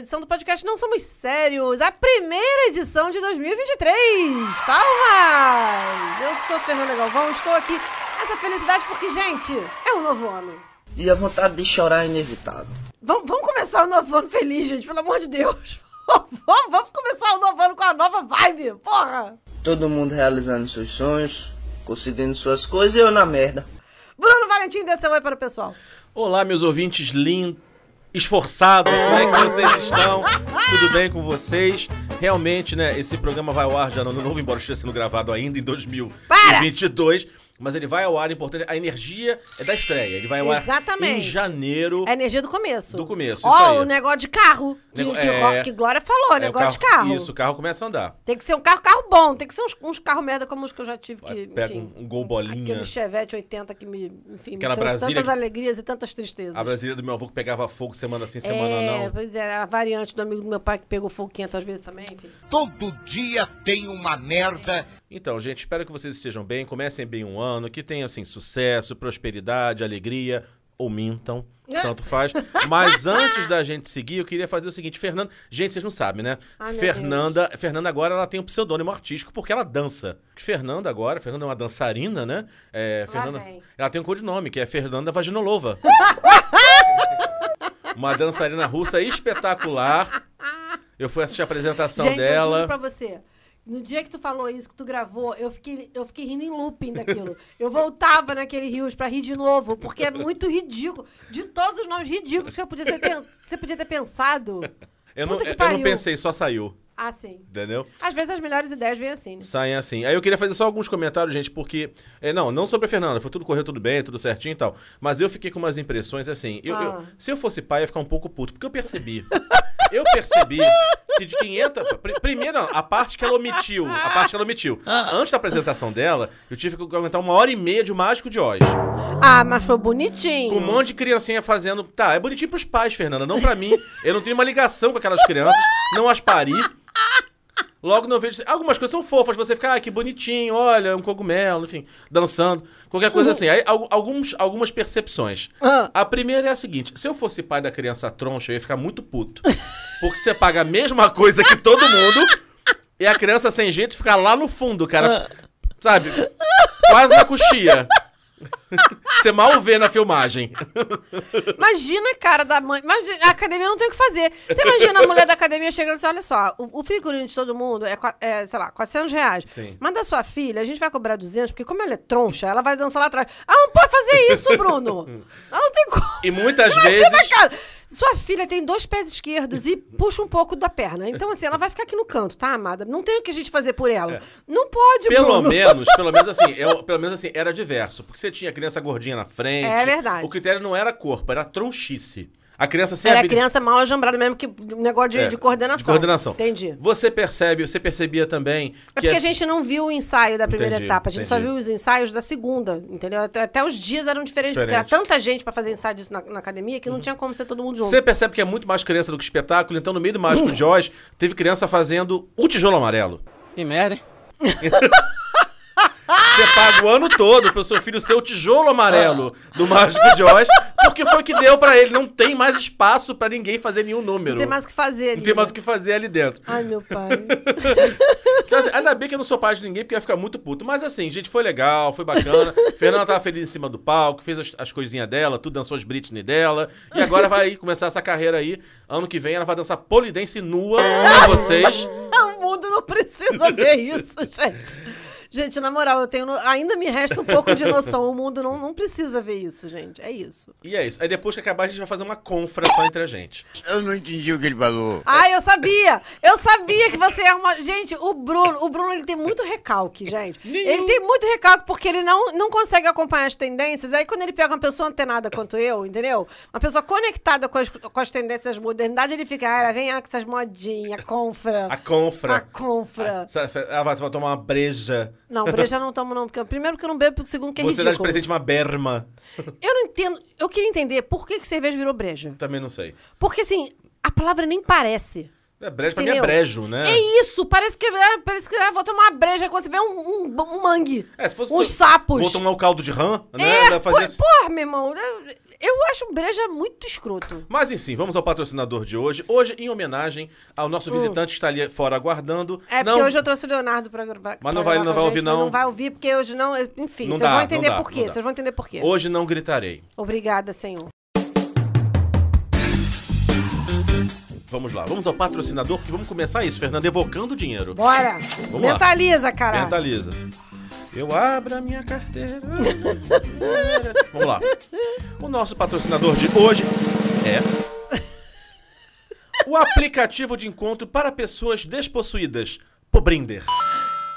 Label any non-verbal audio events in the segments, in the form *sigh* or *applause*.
edição do podcast Não Somos Sérios, a primeira edição de 2023. Palmas! Eu sou Fernanda Galvão, estou aqui nessa felicidade porque, gente, é um novo ano. E a vontade de chorar é inevitável. Vamos, vamos começar o novo ano feliz, gente, pelo amor de Deus. vamos, vamos começar o novo ano com a nova vibe, porra! Todo mundo realizando seus sonhos, conseguindo suas coisas e eu na merda. Bruno Valentim, dê seu oi para o pessoal. Olá, meus ouvintes lindos, esforçados, como é que vocês estão? Tudo bem com vocês? Realmente, né, esse programa vai ao ar já no ano novo, embora esteja sendo gravado ainda em 2022. Mas ele vai ao ar, importante, a energia é da estreia. Ele vai ao ar Exatamente. em janeiro. É a energia do começo. Do começo, Ó, isso aí. o negócio de carro. Que, Nego- que, é. Que Glória falou, É, o negócio de carro. Isso, o carro começa a andar. Tem que ser um carro, carro bom. Tem que ser uns, uns carros merda como os que eu já tive que, Pega enfim, um, um gol bolinha. Aquele Chevette 80 que me, enfim, Aquela me trouxe Brasília tantas que- alegrias e tantas tristezas. A Brasília do meu avô que pegava fogo semana sim, semana é, não. pois é, a variante do amigo do meu pai que pegou fogo 500 vezes também, enfim. Todo dia tem uma merda. Então, gente, espero que vocês estejam bem, comecem bem um ano, que tenham, assim, sucesso, prosperidade, alegria, ou mintam, *laughs* tanto faz. Mas antes da gente seguir, eu queria fazer o seguinte, Fernanda... Gente, vocês não sabem, né? Ai, meu Fernanda, Fernanda agora, ela tem um pseudônimo artístico porque ela dança. Fernanda agora, Fernanda é uma dançarina, né? É, Fernanda, ela tem um codinome, que é Fernanda Vaginolova. *laughs* uma dançarina russa espetacular. Eu fui assistir a apresentação Gente, eu dela. juro pra você. No dia que tu falou isso, que tu gravou, eu fiquei, eu fiquei rindo em looping daquilo. Eu voltava naquele rios pra rir de novo, porque é muito ridículo. De todos os nomes ridículos que eu podia ser você podia ter pensado. Eu não, eu não pensei, só saiu. Ah, sim. Entendeu? Às vezes as melhores ideias vêm assim, né? Saem assim. Aí eu queria fazer só alguns comentários, gente, porque. é, não, não sobre a Fernanda, foi tudo correu tudo bem, tudo certinho e tal. Mas eu fiquei com umas impressões assim. eu- eu- Ah. se eu fosse pai, eu ia ficar um pouco puto, porque eu percebi. eu percebi que de 500. pri- Primeiro, a parte que ela omitiu. A parte que ela omitiu. Antes da apresentação dela, eu tive que aguentar uma hora e meia de Mágico de Oz. Ah, mas foi bonitinho. Com um monte de criancinha fazendo. Tá, é bonitinho pros pais, Fernanda, não pra mim. Eu não tenho uma ligação com aquelas crianças, não as pari. Logo não vejo. Algumas coisas são fofas, você fica, ah, que bonitinho, olha, um cogumelo, enfim, dançando, qualquer coisa assim. Aí, al- alguns, algumas percepções. Ah. A primeira é a seguinte: se eu fosse pai da criança troncha, eu ia ficar muito puto. Porque você paga a mesma coisa que todo mundo e a criança sem jeito fica lá no fundo, cara. Sabe? Quase na coxia. *laughs* Você mal vê na filmagem. Imagina a cara da mãe. Imagina, a academia não tem o que fazer. Você imagina a mulher da academia chegando e assim: olha só, o, o figurino de todo mundo é, é, sei lá, 400 reais. Sim. Mas da sua filha, a gente vai cobrar 200, porque como ela é troncha, ela vai dançar lá atrás. Ah, não pode fazer isso, Bruno! *laughs* Ela não tem como. E muitas Imagina, vezes. cara! Sua filha tem dois pés esquerdos e puxa um pouco da perna. Então, assim, ela vai ficar aqui no canto, tá, amada? Não tem o que a gente fazer por ela. Não pode, É. Pelo Bruno. menos, pelo menos assim, *laughs* eu, pelo menos assim, era diverso. Porque você tinha criança gordinha na frente. É verdade. O critério não era corpo, era tronchice. A criança sem Era criança mal ajambrada mesmo, que um negócio de, É, de coordenação. De coordenação. Entendi. Você percebe, você percebia também É que porque a as- gente não viu o ensaio da primeira Entendi, etapa, a gente só entendi. viu os ensaios da segunda, entendeu? Até, até os dias eram diferentes, porque era Diferente. tanta gente pra fazer ensaio disso na, na academia que não tinha como ser todo mundo junto. Você percebe que é muito mais criança do que espetáculo, então no meio do Mágico de *laughs* Oz, teve criança fazendo o tijolo amarelo. Que merda, hein? *laughs* Você paga o ano todo pro seu filho ser o tijolo amarelo do Mágico de Oz, porque foi o que deu pra ele. Não tem mais espaço pra ninguém fazer nenhum número. Não tem mais o que fazer ali. Não tem mais né? o que fazer ali dentro. Ai, meu pai. *laughs* Então, assim, ainda bem que eu não sou pai de ninguém, porque ia ficar muito puto. Mas assim, gente, foi legal, foi bacana. *laughs* Fernanda tava feliz em cima do palco, fez as, as coisinhas dela, tudo dançou as Britney dela. E agora vai começar essa carreira aí. Ano que vem ela vai dançar polidense nua com vocês. *laughs* o mundo não precisa ver isso, gente. Gente, na moral, eu tenho. no- Ainda me resta um pouco de noção. O mundo não, não precisa ver isso, gente. É isso. E é isso. Aí depois que acabar, a gente vai fazer uma confra só entre a gente. Eu não entendi o que ele falou. Ai, eu sabia! Eu sabia que você é uma. Gente, o Bruno, o Bruno ele tem muito recalque, gente. Ele tem muito recalque porque ele não, não consegue acompanhar as tendências. Aí quando ele pega uma pessoa antenada quanto eu, entendeu? Uma pessoa conectada com as, com as tendências da modernidade, ele fica, ah, vem ah, com essas modinhas, confra. A confra. A confra. Sabe, Ela vai, vai tomar uma breja. Não, breja não tomo, não. Porque, primeiro porque eu não bebo, porque segundo que é Você dá de ridículo. presente uma berma. Eu não entendo. Eu queria entender por que, que cerveja virou breja. Também não sei. Porque, assim, a palavra nem parece. É, brejo pra mim é Entendeu? brejo, né? É isso, parece que, é, parece que é, vou tomar uma breja quando você vê um, um, um mangue. É, se fosse uns sapos. Vou tomar o caldo de rã, né? É, fazer pô, assim. porra, meu irmão. Eu acho breja muito escroto. Mas enfim, vamos ao patrocinador de hoje. Hoje, em homenagem ao nosso visitante que está ali fora aguardando. Hum. É não, porque hoje eu trouxe o Leonardo pra, pra Mas não vai- gravar não vai ouvir, não. Não vai ouvir, porque hoje não. Enfim, Não vocês dá, vão entender dá, por quê. Vocês vão entender por quê. Hoje não gritarei. Obrigada, senhor. Vamos lá, vamos ao patrocinador, que vamos começar isso, Fernando, evocando o dinheiro. Bora. Vamos lá. Mentaliza, cara. Mentaliza. Eu abro a minha carteira. Vamos lá. O nosso patrocinador de hoje é. O aplicativo de encontro para pessoas despossuídas, Pobrinder.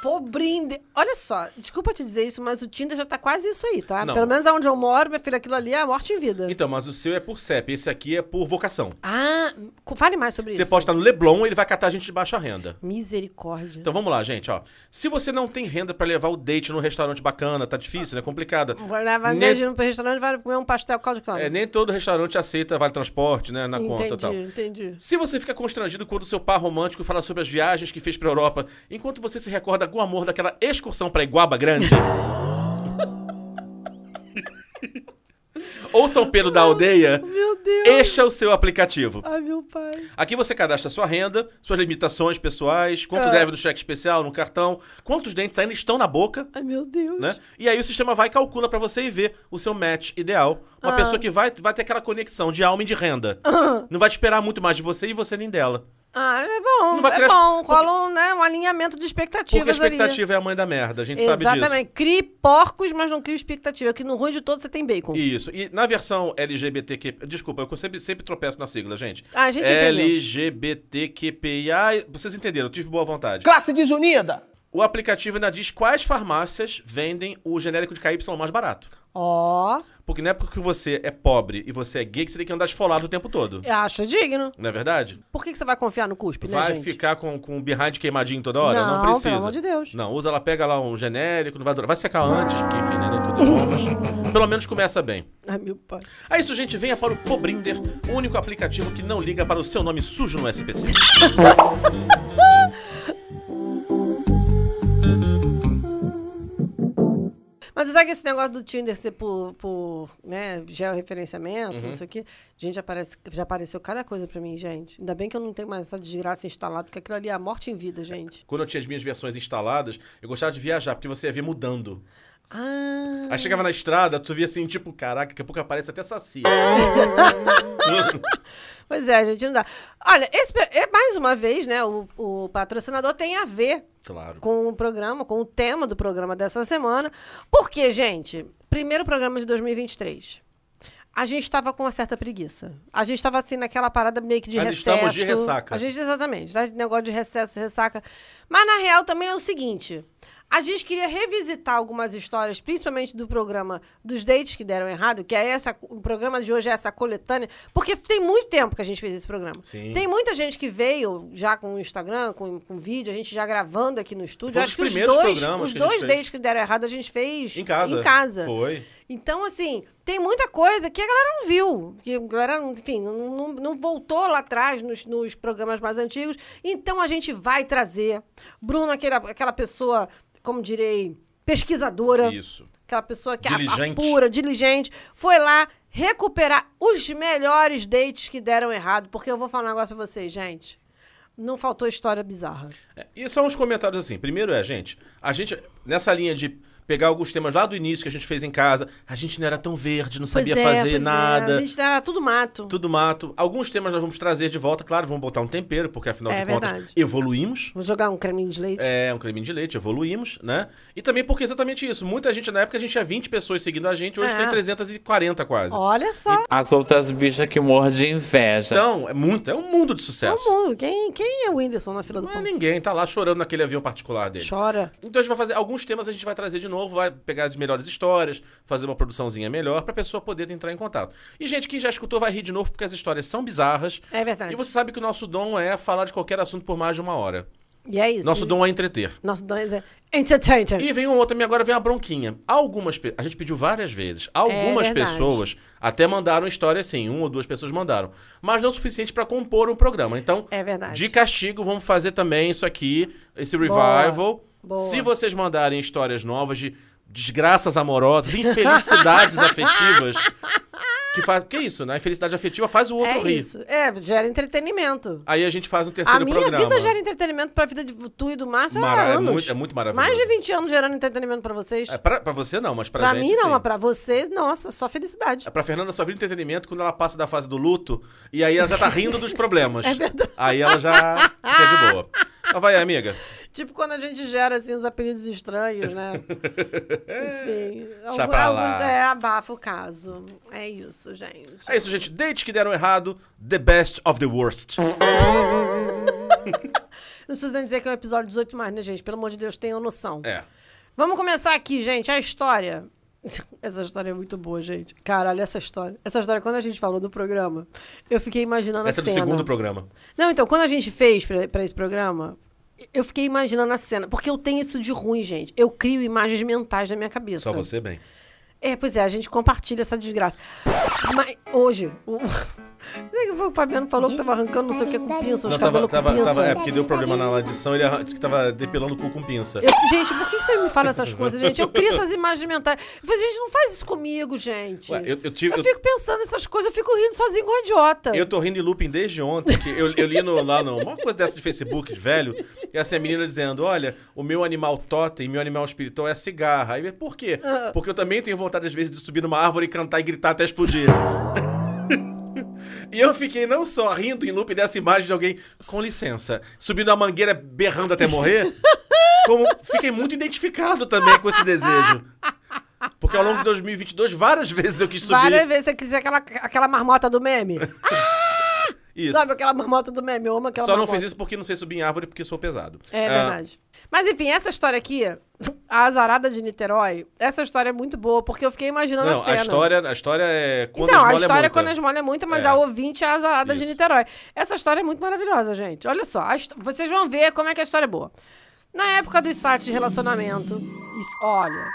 Pô, brinde. Olha só, desculpa te dizer isso, mas o Tinder já tá quase isso aí, tá? Não. Pelo menos onde eu moro, minha filha, aquilo ali é a morte em vida. Então, mas o seu é por CEP, esse aqui é por vocação. Ah, fale mais sobre Você isso. pode estar no Leblon, ele vai catar gente de baixa renda. Misericórdia. Então vamos lá, gente, ó. Se você não tem renda pra levar o date num restaurante bacana, tá difícil, né? Complicado. Vai levar Nem- restaurante vai comer um pastel caldo de cana. É, nem todo restaurante aceita vale transporte, né, na conta e entendi, tal. entendi. Se você fica constrangido quando seu par romântico fala sobre as viagens que fez pra Europa, enquanto você se recorda com amor daquela excursão pra Iguaba Grande. *laughs* Ou São Pedro da Aldeia, Meu Deus. este é o seu aplicativo. Ai, meu pai. Aqui você cadastra sua renda, suas limitações pessoais, quanto Ah. deve do cheque especial, no cartão, quantos dentes ainda estão na boca, Ai, meu Deus. né? E aí o sistema vai e calcula pra você e ver o seu match ideal. Uma Ah. pessoa que vai, vai ter aquela conexão de alma e de renda. Não vai te esperar muito mais de você e você nem dela. Ah, é bom. Não vai é criar- bom. Rola um, né, um alinhamento de expectativas Porque a ali. expectativa é a mãe da merda, a gente sabe disso. Exatamente. Crie porcos, mas não crie expectativa. Que no ruim de todos você tem bacon. Isso. E na versão LGBTQ... Desculpa, eu sempre, sempre tropeço na sigla, gente. Ah, a gente. LGBTQPIA... Vocês entenderam, eu tive boa vontade. Classe desunida! O aplicativo ainda diz quais farmácias vendem o genérico de KY mais barato. Ó, Porque não é porque você é pobre e você é gay que você tem que andar esfolado o tempo todo. acho digno. Não é verdade? Por que, que você vai confiar no cuspe, né, Vai gente? ficar com, com o behind queimadinho toda hora? Não, precisa. pelo amor de Deus. Não, usa lá, pega lá um genérico, não vai durar. Vai secar antes, porque enfim, né, nem tudo é bom, mas *laughs* pelo menos começa bem. Ai, meu pai. É isso, gente. Venha para o Pobrinder, o único aplicativo que não liga para o seu nome sujo no SPC. *laughs* Sabe que esse negócio do Tinder ser por, por né, georreferenciamento, Uhum. não sei o quê, gente, já, aparece, já apareceu cada coisa pra mim, gente. Ainda bem que eu não tenho mais essa desgraça instalada, porque aquilo ali é a morte em vida, gente. Quando eu tinha as minhas versões instaladas, eu gostava de viajar, porque você ia ver mudando. Ah, Aí chegava na estrada, tu via assim, tipo, caraca, daqui a pouco aparece até saci. *laughs* pois é, gente, não dá. Olha, esse, é mais uma vez, né, o, o patrocinador tem a ver claro. com o programa, com o tema do programa dessa semana. Porque, gente, primeiro programa de 2023. A gente estava com uma certa preguiça. A gente estava assim naquela parada meio que de Nós recesso. estamos de ressaca. A gente exatamente, tá? negócio de recesso, ressaca. Mas na real também é o seguinte, a gente queria revisitar algumas histórias, principalmente do programa dos dates que deram errado, que é essa, o programa de hoje é essa coletânea, porque tem muito tempo que a gente fez esse programa. Sim. Tem muita gente que veio já com o Instagram, com, com vídeo, a gente já gravando aqui no estúdio. Foi Acho que os dois, os que dois dates que deram errado a gente fez Em casa. Em casa. Foi. Então, assim, tem muita coisa que a galera não viu. Que a galera, enfim, não, não, não voltou lá atrás nos, nos programas mais antigos. Então, a gente vai trazer. Bruno, aquele, aquela pessoa, como direi, pesquisadora. Isso. Aquela pessoa que Diligente. apura, diligente. Foi lá recuperar os melhores dates que deram errado. Porque eu vou falar um negócio pra vocês, gente. Não faltou história bizarra. É, e só uns comentários assim. Primeiro é, gente, a gente, nessa linha de pegar alguns temas lá do início que a gente fez em casa, a gente não era tão verde, não sabia é, fazer pois é. nada. A gente era tudo mato. Tudo mato. Alguns temas nós vamos trazer de volta, claro, vamos botar um tempero, porque afinal É de contas verdade. evoluímos. Vou jogar um creminho de leite. É, um creminho de leite, evoluímos, né? E também porque exatamente isso. Muita gente, na época, a gente tinha 20 pessoas seguindo a gente, hoje É. tem 340 quase. Olha só. As outras bichas que morram de inveja. Então, é muito, é um mundo de sucesso. mundo. Quem, quem é o Whindersson na fila do Não é pão? ninguém, tá lá chorando naquele avião particular dele. Chora. Então a gente vai fazer alguns temas a gente vai trazer de novo, vai pegar as melhores histórias, fazer uma produçãozinha melhor pra pessoa poder entrar em contato. E gente, quem já escutou vai rir de novo porque as histórias são bizarras. É verdade. E você sabe que o nosso dom é falar de qualquer assunto por mais de uma hora. E é isso. Nosso dom é entreter. Nosso dom é entertainer. E vem um outro agora vem uma bronquinha. Algumas pe- A gente pediu várias vezes. Algumas É pessoas até mandaram história assim, uma ou duas pessoas mandaram. Mas não o suficiente pra compor um programa. Então, É verdade. de castigo, vamos fazer também isso aqui, esse revival. Boa. Se vocês mandarem histórias novas de desgraças amorosas, infelicidades *laughs* afetivas. Que faz. Que isso, né? A infelicidade afetiva faz o outro É rir. isso. É, gera entretenimento. Aí a gente faz um A terceiro minha programa. vida gera entretenimento pra vida de tu e do Márcio Mara- há é anos. muito- é muito maravilhoso. Mais de 20 anos gerando entretenimento pra vocês. É, pra, pra você não, mas pra, pra gente. mim não, sim. mas pra vocês, nossa, só felicidade. É pra Fernanda só vira entretenimento quando ela passa da fase do luto e aí ela já tá rindo dos problemas. *laughs* É verdade. Aí ela já fica de boa. Mas vai, amiga. Tipo quando a gente gera assim os apelidos estranhos, né? *laughs* Enfim. Deixa algum- pra alguns lá. é, abafa o caso. É isso, gente. É isso, gente. Dates que deram errado, the best of the worst. *laughs* Não precisa nem dizer que é um episódio 18 mais, né, gente? Pelo amor de Deus, tenham noção. É. Vamos começar aqui, gente. A história. *laughs* Essa história é muito boa, gente. Caralho, essa história. Essa história, quando a gente falou do programa, eu fiquei imaginando Essa é a do cena. segundo programa. Não, então, quando a gente fez pra, pra esse programa, eu fiquei imaginando a cena. Porque eu tenho isso de ruim, gente. Eu crio imagens mentais na minha cabeça. Só você bem. É, pois é, a gente compartilha essa desgraça. Mas hoje, o. *laughs* Não é que foi o Fabiano falou que tava arrancando não sei o que com pinça, os Não, tava, cabelos com tava, pinça. tava- é porque deu problema na edição, ele disse que tava depilando o cu com pinça. Eu- gente, por que que você me fala essas coisas, gente? Eu crio essas imagens mentais. Eu falei, gente, não faz isso comigo, gente. Ué, eu- eu tive- eu- fico pensando nessas coisas, eu fico rindo sozinho com um idiota. Eu tô rindo em looping desde ontem, que eu, eu li no, lá no, uma coisa dessa de Facebook, de velho, e assim, a menina dizendo, olha, o meu animal totem, meu animal espiritual é a cigarra. Aí, por quê? Ah. Porque eu também tenho vontade, às vezes, de subir numa árvore e cantar e gritar até explodir. *laughs* E eu fiquei não só rindo em loop dessa imagem de alguém, com licença, subindo a mangueira berrando até morrer, *laughs* como fiquei muito identificado também com esse desejo. Porque ao longo de 2022, várias vezes eu quis subir. Várias vezes você quiser aquela, aquela marmota do meme. *laughs* Isso. Sabe aquela marmota do meme? Eu amo aquela Só não marmota. fiz isso porque não sei subir em árvore porque sou pesado. É Ah, verdade. Mas enfim, essa história aqui, a azarada de Niterói, essa história é muito boa, porque eu fiquei imaginando não, a cena. a história, a história é quando então, a esmola é história é muita. quando a esmola é muita, mas É. a ouvinte é a azarada de Isso. Niterói. Essa história é muito maravilhosa, gente. Olha só, a vocês vão ver como é que a história é boa. Na época dos sites de relacionamento, isso, olha,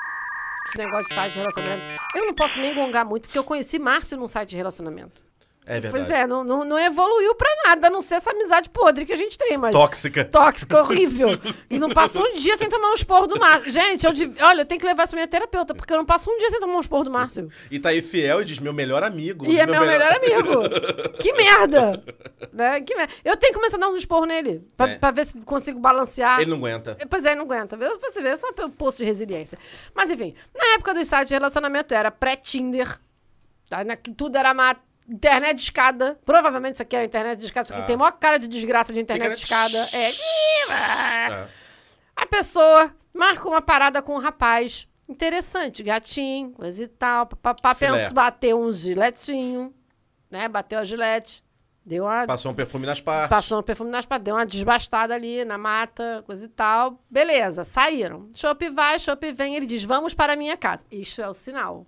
esse negócio de site de relacionamento, eu não posso nem gongar muito, porque eu conheci Márcio num site de relacionamento. É verdade. Pois é, não, não, não evoluiu pra nada, a não ser essa amizade podre que a gente tem, mas... Tóxica. Tóxica, *laughs* horrível. E não passo um dia sem tomar um esporro do Márcio. Gente, eu dev- olha, eu tenho que levar isso pra minha terapeuta, porque eu não passo um dia sem tomar um esporro do Márcio. E tá aí fiel e diz meu melhor amigo. E é meu melhor amigo. *laughs* Que merda! Né? Que merda. Eu tenho que começar a dar uns esporros nele, pra, É. pra ver se consigo balancear. Ele não aguenta. Pois é, ele não aguenta. Vê- você ver, é só pelo posto de resiliência. Mas enfim, na época dos sites de relacionamento era pré-Tinder. Tá? Tudo era uma internet de escada. Provavelmente isso aqui era internet de escada, isso aqui Ah. tem maior cara de desgraça de internet de escada. É. É. A pessoa marca uma parada com um rapaz. Interessante, gatinho, coisa e tal. Papá pensa bater um giletinho, né? Bateu a gilete. Deu uma. Passou um perfume nas partes. Passou no perfume nas patas, deu uma desbastada ali na mata, coisa e tal. Beleza, saíram. Chopp vai, Chopp vem, ele diz: Vamos para a minha casa. Isso é o sinal.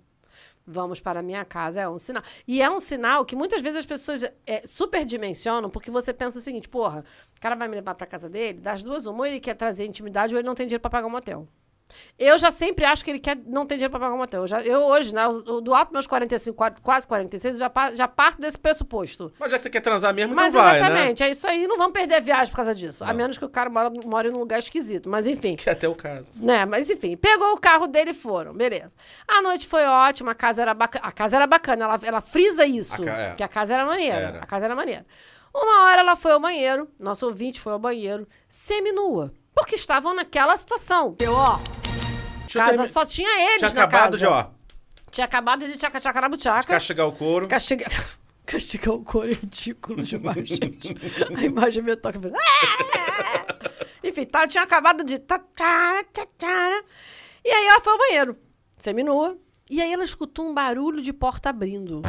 Vamos para a minha casa é um sinal. E é um sinal que muitas vezes as pessoas é, superdimensionam, porque você pensa o seguinte: porra, o cara vai me levar para casa dele, das duas, uma, ou ele quer trazer intimidade, ou ele não tem dinheiro para pagar um motel. Eu já sempre acho que ele quer, não tem dinheiro para pagar um motel. Eu, já, eu hoje, né, o- do alto meus 45, qua- quase 46, eu já, já parto desse pressuposto. Mas já que você quer transar mesmo, Mas então vai, né? exatamente, é isso aí. Não vamos perder a viagem por causa disso. A menos que o cara mora, mora num lugar esquisito. Mas enfim. Que é até o caso. Né, mas enfim, pegou o carro dele e foram, beleza. A noite foi ótima, a casa era bacana. A casa era bacana, ela, ela frisa isso. A é. Que a casa era maneira. Era. A casa era maneira. Uma hora ela foi ao banheiro, nosso ouvinte foi ao banheiro, seminua. Porque estavam naquela situação. Eu, ó, Deixa eu casa termi- só tinha eles Tinha na acabado casa. de, ó, Tinha acabado de tchaca-tchaca na buchaca. castigar o couro. Castiga... *laughs* Castigar o couro é ridículo demais, *laughs* gente. A imagem me toca. Enfim, tá, tinha acabado de. tá, tá, tá, tá. E aí ela foi ao banheiro, seminua. E aí ela escutou um barulho de porta abrindo.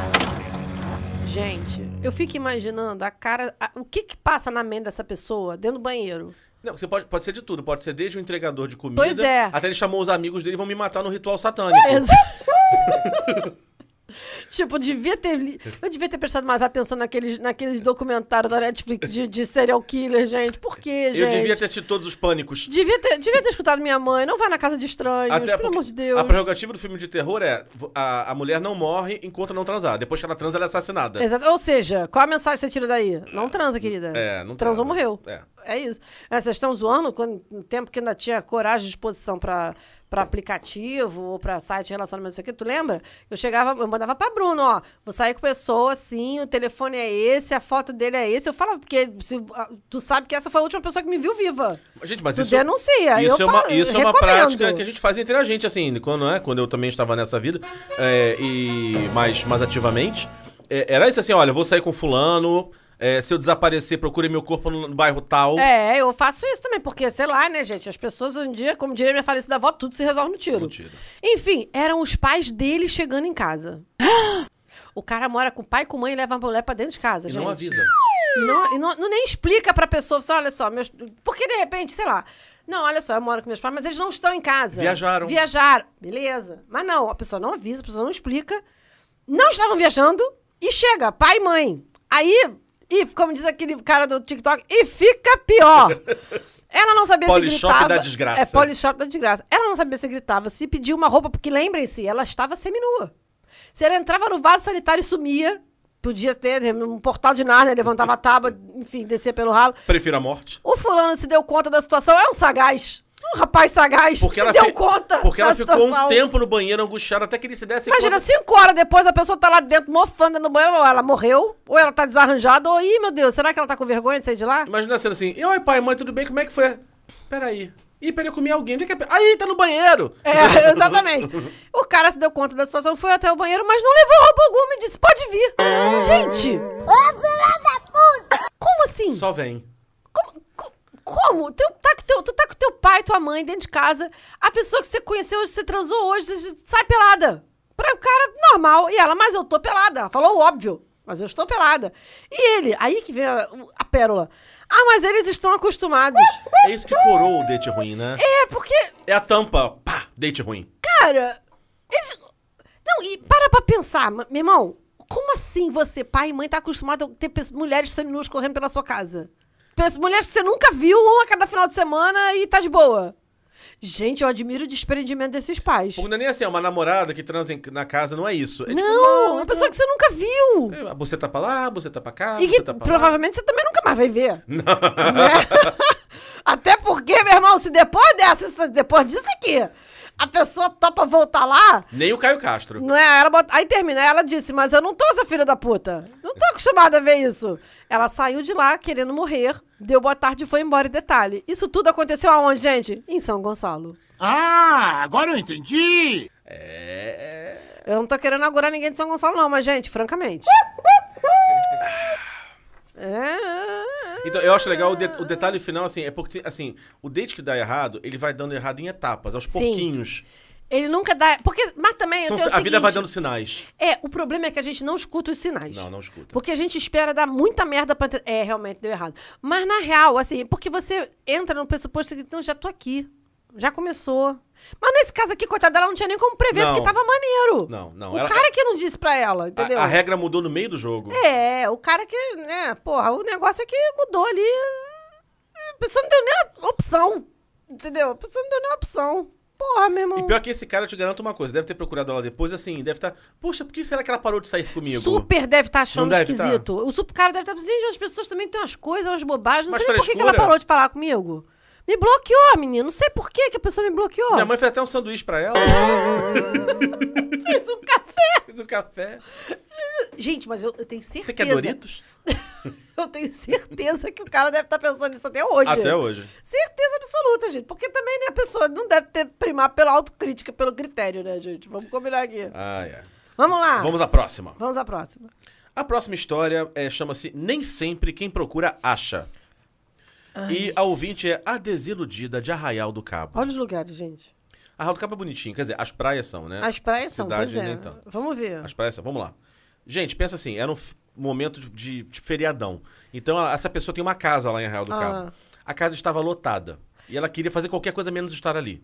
Gente, eu fico imaginando a cara. a- o que que passa na mente dessa pessoa dentro do banheiro? Não, você pode, pode ser de tudo. Pode ser desde um entregador de comida. Pois é. Até ele chamou os amigos dele e vão me matar no ritual satânico. Exa- *laughs* *laughs* Tipo, devia ter. li- Eu devia ter prestado mais atenção naqueles, naqueles documentários da Netflix de, de serial killer, gente. Por quê, gente? Eu devia ter assistido todos os pânicos. Devia ter, devia ter escutado minha mãe. Não vai na casa de estranhos, Até pelo amor de Deus. A prerrogativa do filme de terror é a, a mulher não morre enquanto não transar. Depois que ela transa, ela é assassinada. Exato. Ou seja, qual a mensagem que você tira daí? Não transa, querida. É, não Transou, transa. morreu. É. É isso. É, vocês estão zoando quando, no tempo que ainda tinha coragem de disposição pra, pra aplicativo ou pra site de relacionamento, isso aqui, tu lembra? Eu chegava, eu mandava pra Bruno, ó, vou sair com pessoa assim, o telefone é esse, a foto dele é esse. Eu falava, porque se- tu sabe que essa foi a última pessoa que me viu viva. Gente, mas Tu isso, denuncia, Isso, é uma, falo, isso é uma prática que a gente faz entre a gente, assim, quando, né, quando eu também estava nessa vida, é, e mais, mais ativamente. É, era isso assim, olha, eu vou sair com fulano, é, se eu desaparecer, procure meu corpo no, bairro tal. É, eu faço isso também, porque, sei lá, né, gente? As pessoas hoje em dia, como diria minha falecida avó, tudo se resolve no tiro. No tiro. Enfim, eram os pais dele chegando em casa. *gasps* O cara mora com o pai e com a mãe e leva a mulher pra dentro de casa, E gente. não avisa. E não, e não- não nem explica pra pessoa, só, olha só, meus... porque de repente, sei lá, não, olha só, eu moro com meus pais, mas eles não estão em casa. Viajaram. Viajaram, beleza. Mas não, a pessoa não avisa, a pessoa não explica. Não estavam viajando e chega, pai e mãe. Aí, e como diz aquele cara do TikTok, e fica pior. *laughs* Ela não sabia Polishop se gritava. da desgraça. É, polishop da desgraça. Ela não sabia se gritava, se pedia uma roupa, porque lembrem-se, ela estava seminua. Se ela entrava no vaso sanitário e sumia, podia ter um portal de Nárnia, levantava a tábua, enfim, descia pelo ralo. Prefiro a morte. O fulano se deu conta da situação, é um sagaz. Um rapaz sagaz Porque se ela deu fi- conta Porque da ela ficou um tempo no banheiro angustiada até que ele se desse Imagina, conta. cinco horas depois a pessoa tá lá dentro mofando no banheiro, ou ela morreu, ou ela tá desarranjada, ou, ih, meu Deus, será que ela tá com vergonha de sair de lá? Imagina sendo assim, e oi pai, mãe, tudo bem? Como é que foi? Peraí. Ih, peraí, eu comi alguém. Onde é que é? Aí, tá no banheiro. É, *laughs* exatamente. O cara se deu conta da situação, foi até o banheiro, mas não levou roupa alguma e disse: pode vir. Gente! Como assim? Só vem. Como? co- Como? Teu, tá com teu, tu tá com teu pai, tua mãe dentro de casa. A pessoa que você conheceu hoje, você transou hoje, você sai pelada. Pra o cara normal. E ela, mas eu tô pelada. Ela falou óbvio. Mas eu estou pelada. E ele, aí que vem a, a pérola. Ah, mas eles estão acostumados. É isso que coroa o date ruim, né? É, porque É a tampa. Pá, date ruim. Cara, eles... Não, e para pra pensar, meu irmão. Como assim você, pai e mãe, tá acostumado a ter mulheres seminuas correndo pela sua casa? Mulheres que você nunca viu, uma a cada final de semana e tá de boa. Gente, eu admiro o desprendimento desses pais. Porque não é nem assim, é uma namorada que transa em- na casa, não é isso. É tipo, Não, uma pessoa que você nunca viu. é, A buceta pra lá, a buceta pra cá, E que buceta pra lá. provavelmente você também nunca mais vai ver. *laughs* Né? *laughs* Até porque, meu irmão, se depois dessa, depois disso aqui, a pessoa topa voltar lá, Nem o Caio Castro. Não é? Ela bota... Aí termina, ela disse, mas eu não tô essa filha da puta. Não tô acostumada a ver isso. Ela saiu de lá querendo morrer, deu boa tarde e foi embora. E detalhe, isso tudo aconteceu aonde, gente? Em São Gonçalo. Ah, agora eu entendi! Eu não tô querendo agurar ninguém de São Gonçalo, não, mas, gente, francamente. *laughs* É. Então, eu acho legal o, de- o detalhe final, assim, é porque, assim, o date que dá errado, ele vai dando errado em etapas, aos Sim. pouquinhos. Ele nunca dá. Porque, mas também São- a vida vai seguinte, dando sinais. É, o problema é que a gente não escuta os sinais. Não, não escuta. Porque a gente espera dar muita merda pra. É, realmente deu errado. Mas na real, assim, porque você entra no pressuposto que, então, já tô aqui. Já começou. Mas nesse caso aqui, coitada dela, não tinha nem como prever, Não. porque tava maneiro. Não, não. O Ela- cara que não disse pra ela, A, entendeu? a regra mudou no meio do jogo. É, o cara que, né, porra, o negócio é que mudou ali. A pessoa não deu nem a opção. Entendeu? A pessoa não deu nem a opção. Porra, meu irmão. E pior que esse cara, eu te garanto uma coisa, deve ter procurado ela depois, assim, deve estar, poxa, por que será que ela parou de sair comigo? Super deve estar achando Não deve esquisito. O super cara deve estar pensando, gente, as pessoas também têm umas coisas, umas bobagens. Não Mas sei nem por que que ela frescura. parou de falar comigo. Me bloqueou, menino. Não sei por que que a pessoa me bloqueou. Minha mãe fez até um sanduíche pra ela. *laughs* fez um café. Fez um café. Gente, mas eu, eu tenho certeza. Você quer Doritos? *laughs* Eu tenho certeza que o cara deve estar pensando nisso até hoje. Até hoje. Certeza absoluta, gente. Porque também, né, a pessoa não deve ter primar pela autocrítica, pelo critério, né, gente? Vamos combinar aqui. Ah, é. Vamos lá. Vamos à próxima. Vamos à próxima. A próxima história é, chama-se Nem Sempre Quem Procura Acha. E a ouvinte é a desiludida de Arraial do Cabo. Olha os lugares, gente. Arraial do Cabo é bonitinho, quer dizer, as praias são, né? As praias são, Cidade pois é. tanto. Vamos ver. As praias são, vamos lá. Gente, pensa assim, era um momento de, de feriadão. Então essa pessoa tem uma casa lá em Arraial do Ah. Cabo. A casa estava lotada. E ela queria fazer qualquer coisa menos estar ali.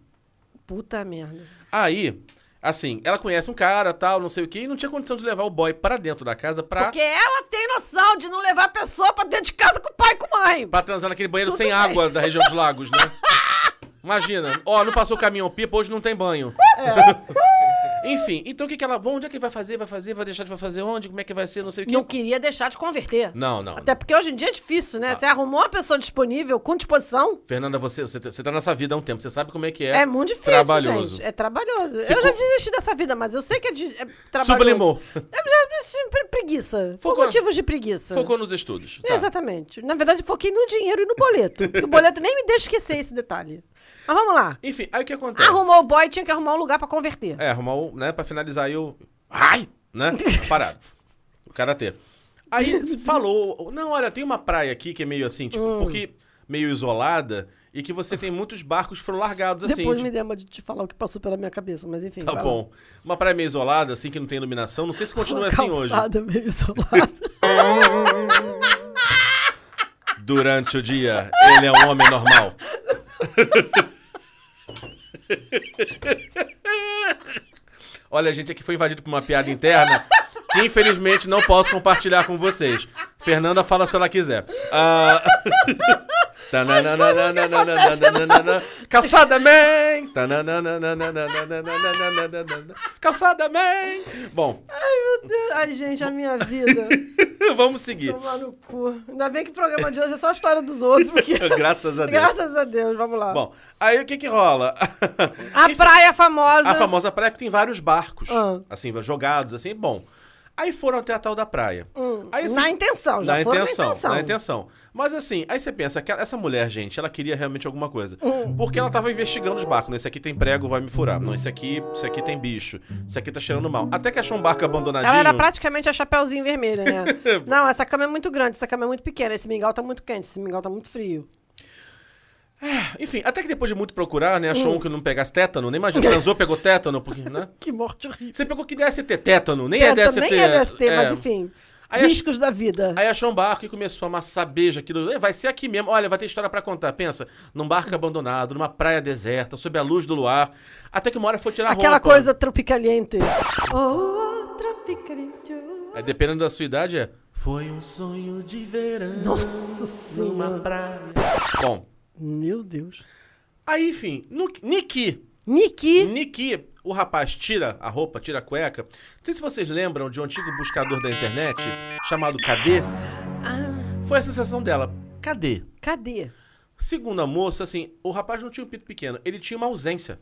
Puta merda. Aí, Assim, ela conhece um cara, tal, não sei o quê, e não tinha condição de levar o boy pra dentro da casa pra, Porque ela tem noção de não levar a pessoa pra dentro de casa com o pai e com a mãe. pra transar naquele banheiro Tudo sem bem. água da região dos lagos, né? *laughs* Imagina, ó, não passou caminhão pipa, hoje não tem banho. *laughs* Enfim, então o que que ela... Onde é que vai fazer? Vai fazer? Vai deixar de fazer onde? Como é que vai ser? Não sei o quê. Não queria deixar de converter. Não, não. Até porque hoje em dia é difícil, né? Você arrumou uma pessoa disponível, com disposição. Fernanda, você, você, tá- você tá nessa vida há um tempo, você sabe como é que é. É, muito difícil, Trabalhoso. gente. É trabalhoso. Eu já desisti dessa vida, mas eu sei que é, de, é trabalhoso. Sublimou. Eu já desisti por preguiça. Por Focou- motivos de preguiça. Focou nos estudos. Tá. Exatamente. Na verdade, foquei no dinheiro e no boleto. e o boleto nem me deixa esquecer esse detalhe. Mas vamos lá. Enfim, aí o que acontece? Arrumou o boy, tinha que arrumar um lugar pra converter. É, arrumar o, né, pra finalizar aí o... Ai! Né? Parado. O karatê. Aí *laughs* falou, não, olha, tem uma praia aqui que é meio assim, tipo, Hum. porque meio isolada e que você tem muitos barcos que foram largados assim. Depois tipo, me lembra de te falar o que passou pela minha cabeça, mas enfim. Tá vai lá. bom. Uma praia meio isolada, assim, que não tem iluminação. Não sei se continua Uma assim hoje. meio isolada. *laughs* Durante o dia, ele é um homem normal. *laughs* *laughs* Olha, gente, aqui foi invadido por uma piada interna que infelizmente não posso compartilhar com vocês. Fernanda fala se ela quiser. Ah... *laughs* Calçada Man! Calçada Man! Bom, Ai, gente, a minha vida. vamos seguir. Tomar no cu. Ainda bem que o programa de hoje é só a história dos outros, porque. Graças a Deus. Graças a Deus, vamos lá. Bom, aí o que que rola? a praia famosa. A famosa praia que tem vários barcos, assim, jogados, assim, bom. Aí foram até a tal da praia. Aí, assim, Hum, na intenção, já na foram intenção, na intenção. na intenção. Mas assim, aí você pensa, que essa mulher, gente, ela queria realmente alguma coisa. Hum. Porque ela tava investigando os barcos. Não, esse aqui tem prego, vai me furar. Não, esse aqui, esse aqui tem bicho. Esse aqui tá cheirando mal. Até que achou um barco abandonadinho. Ela era praticamente a Chapeuzinho Vermelha, né? *laughs* Não, essa cama é muito grande, essa cama é muito pequena, esse mingau tá muito quente, esse mingau tá muito frio. Enfim, até que depois de muito procurar, né, achou um que não pegasse tétano. Nem imagina, transou, pegou tétano, porque, né? *laughs* Que morte horrível. Você pegou que DST, tétano, nem Teta, é DST. nem é DST, é. mas enfim. Aí riscos da vida. Aí achou um barco e começou a amassar beija aquilo. "Eh, Vai ser aqui mesmo. Olha, vai ter história pra contar. Pensa, num barco abandonado, numa praia deserta, sob a luz do luar. Até que uma hora foi tirar a Aquela roupa. coisa tropicaliente. Oh, tropicaliente. Aí, dependendo da sua idade, é. Foi um sonho de verão. Nossa Numa senhora. praia. Bom, Meu Deus. aí, enfim, no, Niki. Niki. Niki, o rapaz tira a roupa, tira a cueca. Não sei se vocês lembram de um antigo buscador da internet chamado Cadê. Foi a sensação dela. Cadê? Cadê? Segundo a moça, assim, o rapaz não tinha um pito pequeno, ele tinha uma ausência.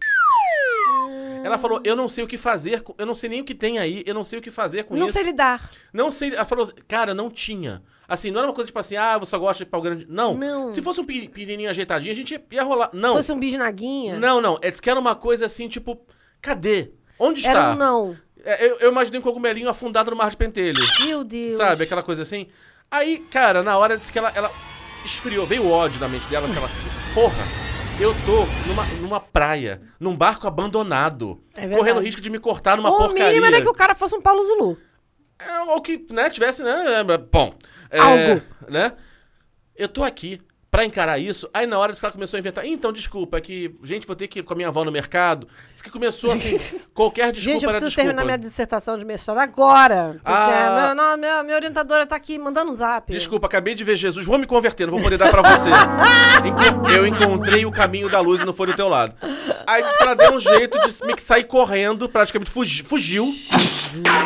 Ela falou, eu não sei o que fazer, eu não sei nem o que tem aí, eu não sei o que fazer com Não isso. sei lidar. Não sei, ela falou, cara, não tinha. Assim, não era uma coisa tipo assim, ah, você só gosta de pau grande. Não. Não. Se fosse um pe- pequenininho ajeitadinho, a gente ia rolar. Não. Fosse um bisnaguinha. Não, não. É que era uma coisa assim, tipo, cadê? Onde está? Era um não. É, eu, eu imaginei um cogumelinho afundado no mar de pentelho. Meu Deus. Sabe, aquela coisa assim. Aí, cara, na hora disse que ela, ela esfriou, veio o ódio na mente dela, assim, ela, porra, eu tô numa, numa praia, num barco abandonado, É correndo risco de me cortar numa o porcaria. mínimo era que o cara fosse um Paulo Zulu. É, ou que, né, tivesse, né, é, bom. é, Algo. Né? Eu tô aqui pra encarar isso. Aí na hora que ela começou a inventar. Então, desculpa, é que, gente, vou ter que ir com a minha avó no mercado. Diz que começou assim, *laughs* qualquer desculpa Gente, eu preciso desculpa. terminar minha dissertação de mestrado agora. Porque Ah. meu, não, minha, minha orientadora tá aqui mandando um zap. Desculpa, acabei de ver Jesus, vou me converter, não vou poder dar pra você. *laughs* Eu encontrei o caminho da luz e não foi do teu lado. Aí disse que ela deu um jeito de meio que sair correndo, praticamente fugi- fugiu.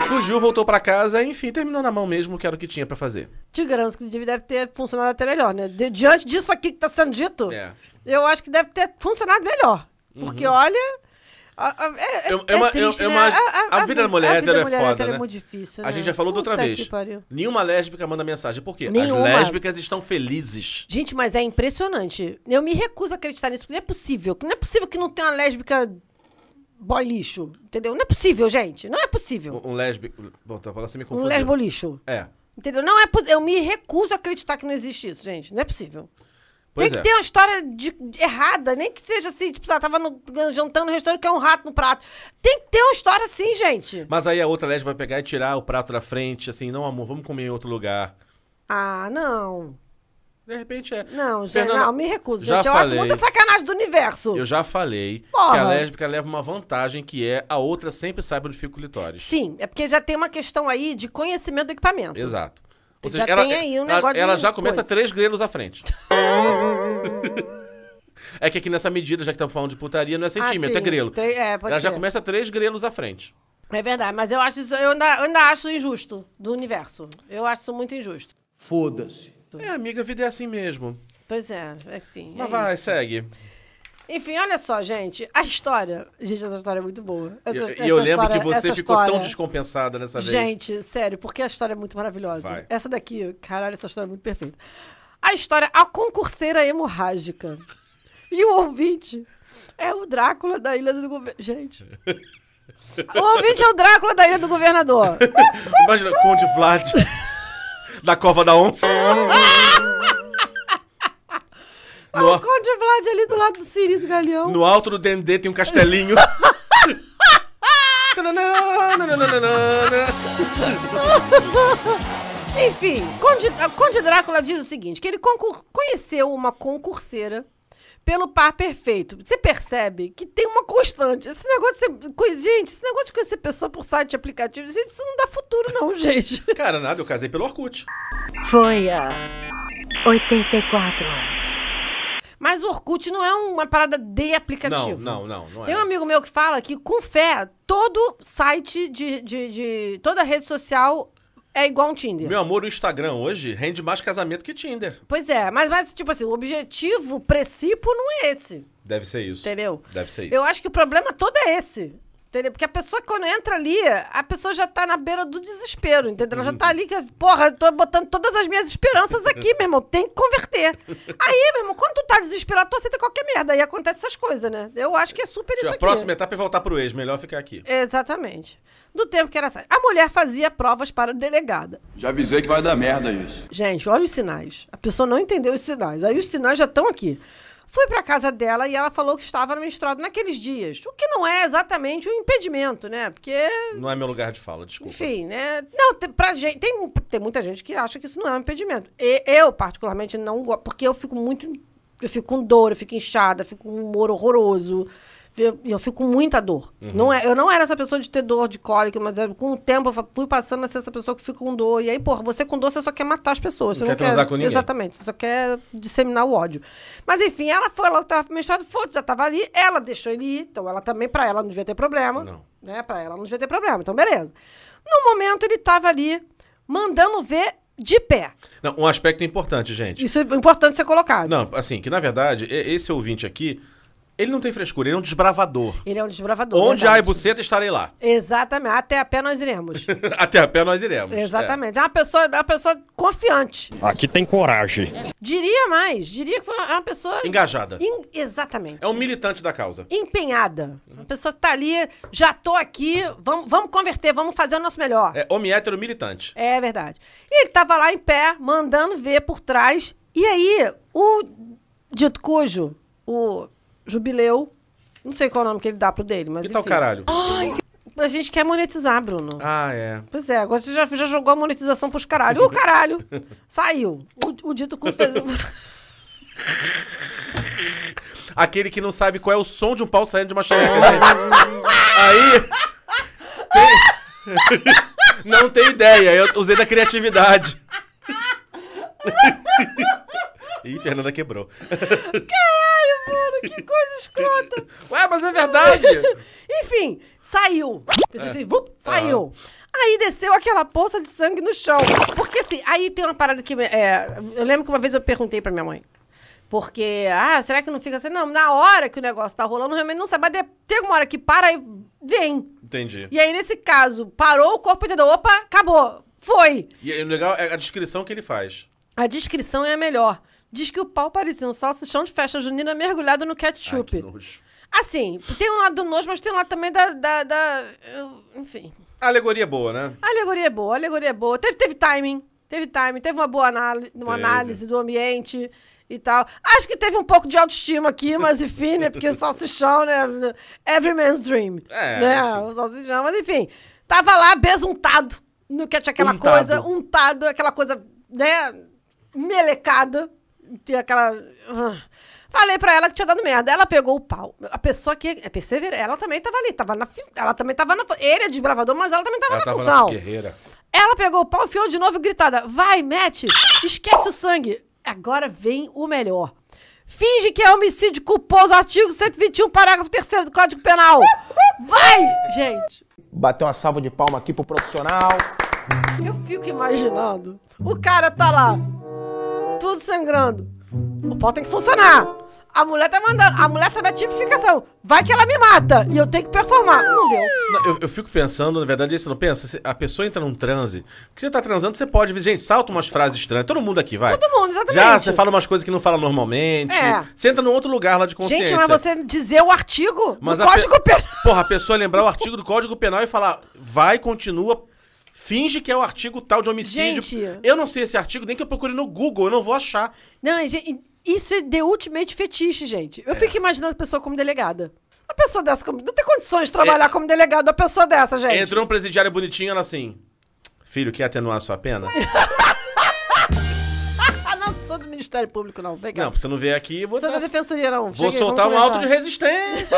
Fugiu, voltou pra casa, enfim, terminou na mão mesmo, que era o que tinha pra fazer. Te garanto que deve ter funcionado até melhor, né? De- diante disso aqui que tá sendo dito, É. eu acho que deve ter funcionado melhor. Porque, olha. A- a- é, é- Eu- é eu- eu- triste, eu né? imagino- a vida da mulher a vida é da mulher foda, hétero né? é muito difícil, A né? gente já falou da outra Puta vez. Nenhuma lésbica manda mensagem. Por quê? Nenhuma. As lésbicas estão felizes. Gente, mas é impressionante. Eu me recuso a acreditar nisso, porque não é possível. Não é possível que não tenha uma lésbica boy lixo, entendeu? Não é possível, gente. Não é possível. Um, um lésbico. Bom, tá, agora você me Um confundiu. lesbo lixo. É. Entendeu? Não é possível. Eu me recuso a acreditar que não existe isso, gente. Não é possível. Pois Tem é. que ter uma história de- errada, nem que seja assim, tipo, ela tava no- jantando no restaurante que é um rato no prato. Tem que ter uma história assim, gente. Mas aí a outra lésbica vai pegar e tirar o prato da frente, assim, não, amor, vamos comer em outro lugar. Ah, não. De repente é. Não, gente, Fernanda, não, me recuso, já gente. Eu acho falei. muita sacanagem do universo. Eu já falei Porra. que a lésbica leva uma vantagem que é a outra sempre saiba onde fica o clitóris. Sim, é porque já tem uma questão aí de conhecimento do equipamento. Exato. Ou Já seja, ela, tem aí um ela- negócio de ela já começa coisa. três grelos à frente. *laughs* é que aqui nessa medida, já que estamos falando de putaria, não é centímetro, Ah, é grelo. Tem- é, pode ela já crer. começa três grelos à frente. É verdade, mas eu acho isso, eu ainda, eu ainda acho injusto do universo. Eu acho isso muito injusto. Foda-se. É, amiga, a vida é assim mesmo. Pois é, enfim. Mas é vai, isso. segue. Enfim, olha só, gente. A história. Gente, essa história é muito boa. Essa, E- essa eu lembro história- que você ficou tão história- descompensada nessa vez. Gente, sério, porque a história é muito maravilhosa. Vai. Essa daqui, caralho, essa história é muito perfeita. A história A Concurseira Hemorrágica. E o ouvinte é o Drácula da Ilha do Governador. Gente. O ouvinte é o Drácula da Ilha do Governador. *laughs* Imagina, Conde Vlad *laughs* da Cova da Onça. *laughs* O No, Conde Vlad ali do lado do Siri do Galeão. no alto do Dendê tem um castelinho. *laughs* Enfim, Conde, Conde Drácula diz o seguinte: que ele concur- conheceu uma concurseira pelo par perfeito. Você percebe que tem uma constante. Esse negócio de ser, Gente, esse negócio de conhecer pessoa por site aplicativo, gente, isso não dá futuro, não, *laughs* gente. Cara, nada, eu casei pelo Orkut. Foi há 84 anos. Mas o Orkut não é uma parada de aplicativo. Não, não, não, não Tem é. um amigo meu que fala que, com fé, todo site de. de, de- toda rede social é igual um Tinder. Meu amor, o Instagram hoje rende mais casamento que Tinder. Pois é, mas, mas, tipo assim, o objetivo, o princípio não é esse. Deve ser isso. Entendeu? Deve ser isso. Eu acho que o problema todo é esse. Entendeu? Porque a pessoa, quando entra ali, a pessoa já tá na beira do desespero, entendeu? Ela já tá ali que, porra, eu tô botando todas as minhas esperanças aqui, meu irmão, tem que converter. *laughs* Aí, meu irmão, quando tu tá desesperado, tu aceita qualquer merda. Aí acontece essas coisas, né? Eu acho que é super isso a aqui. próxima etapa é voltar pro ex, melhor ficar aqui. Exatamente. Do tempo que era assim. A mulher fazia provas para delegada. Já avisei que vai dar merda isso. Gente, olha os sinais. A pessoa não entendeu os sinais. Aí os sinais já estão aqui. Fui pra casa dela e ela falou que estava menstruada naqueles dias. O que não é exatamente um impedimento, né? Porque, Não é meu lugar de fala, desculpa. enfim, né? Não, tem, pra gente, tem, tem muita gente que acha que isso não é um impedimento. E, eu, particularmente, não gosto. Porque eu fico muito. Eu fico com dor, eu fico inchada, eu fico com um humor horroroso. Eu, eu fico com muita dor. Uhum. Não é, eu não era essa pessoa de ter dor de cólica, mas eu, com o tempo eu fui passando a ser essa pessoa que fica com dor. E aí, porra, você com dor, você só quer matar as pessoas. Não você quer transar com ninguém. Exatamente, você só quer disseminar o ódio. Mas enfim, ela foi lá tava menstruada, foda já tava ali, ela deixou ele ir, então ela também, pra ela, não devia ter problema. Não. Né? Pra ela não devia ter problema, então beleza. No momento, ele tava ali, mandando ver de pé. Não, um aspecto importante, gente. Isso é importante ser colocado. Não, assim, que na verdade, esse ouvinte aqui, ele não tem frescura, ele é um desbravador. Ele é um desbravador. Onde há verdade. buceta, estarei lá. Exatamente, até a pé nós iremos. *laughs* Até a pé nós iremos. Exatamente. É uma pessoa, é uma pessoa confiante. Aqui tem coragem. Diria mais, diria que foi uma pessoa. É. Engajada. em- Exatamente. É um militante da causa. empenhada. Uma pessoa que tá ali, já tô aqui, vamos, vamos converter, vamos fazer o nosso melhor. É homem hétero militante. É verdade. E ele tava lá em pé, mandando ver por trás. E aí, o dito cujo, o jubileu, não sei qual é o nome que ele dá pro dele, mas Que tal enfim. caralho? A gente quer monetizar, Bruno. Ah, é. Pois é, agora você já, já jogou a monetização pros caralho. O caralho! *laughs* Saiu. O, o dito cujo fez... *laughs* Aquele que não sabe qual é o som de um pau saindo de uma xereca. *laughs* Aí. tem- não tem ideia, eu usei da criatividade. Ih, Fernanda quebrou. Mano, que coisa escrota. *laughs* Ué, mas é verdade. *laughs* Enfim, saiu. Pensei assim, vup, saiu. Aí desceu aquela poça de sangue no chão. Porque assim, aí tem uma parada que. é, eu lembro que uma vez eu perguntei pra minha mãe. Porque, ah, será que não fica assim? Não, na hora que o negócio tá rolando, realmente não sabe. Mas tem uma hora que para e vem. Entendi. E aí, nesse caso, parou o corpo entendeu? Opa, acabou. Foi. E aí, o legal é a descrição que ele faz. A descrição é a melhor. Diz que o pau parecia um salsichão de festa junina mergulhado no Ai, ketchup. que nojo. Assim, tem um lado do nojo, mas tem um lado também da. da, da- enfim. A alegoria é boa, né? A alegoria é boa, a alegoria é boa. Teve, teve timing, teve timing, teve uma boa análise, uma Teve. análise do ambiente e tal. Acho que teve um pouco de autoestima aqui, mas enfim, né? Porque o salsichão, né? Every man's dream. É, né? O salsichão, mas enfim. Tava lá besuntado no que tinha aquela Untado. coisa, untado, aquela coisa, né? Melecada. Ter aquela. Ah. Falei pra ela que tinha dado merda. Ela pegou o pau. A pessoa que é perseverante, ela também tava ali, tava na. Ela também tava na. Ele é desbravador, mas ela também tava Ela na tava função. na guerreira. Ela pegou o pau, enfiou de novo gritada. Vai, mete! Esquece o sangue. Agora vem o melhor. Finge que é homicídio culposo, artigo 121, parágrafo 3 do Código Penal. Vai! Gente, Bater uma salva de palma aqui pro profissional. eu fico imaginando. O cara tá lá, tudo sangrando. O pau tem que funcionar. A mulher tá mandando. A mulher sabe a tipificação. Vai que ela me mata. E eu tenho que performar. Não deu. Não, eu, eu fico pensando, na verdade, isso não pensa. A pessoa entra num transe. Porque você tá transando, você pode. Gente, salta umas frases estranhas. Todo mundo aqui, vai. Todo mundo, exatamente. Já você fala umas coisas que não fala normalmente. É. Você entra num outro lugar lá de consciência. Gente, mas você dizer o artigo Mas do Código pe- Penal. Porra, a pessoa lembrar o artigo do Código Penal e falar, vai, continua, finge que é o artigo tal de homicídio. Gente. Eu não sei esse artigo, nem que eu procure no Google, eu não vou achar. Não, é, gente, isso é the ultimate fetiche, gente. É. Eu fico imaginando a pessoa como delegada. Uma pessoa dessa, como- não tem condições de trabalhar É. como delegado, uma pessoa dessa, gente. Entrou um presidiário bonitinho, ela assim, filho, quer atenuar a sua pena? Não, *laughs* não sou do Ministério Público, não. Vem cá. não, pra você não ver aqui, vou, sou dar- da Defensoria, não. vou Chega aí, soltar um auto de resistência.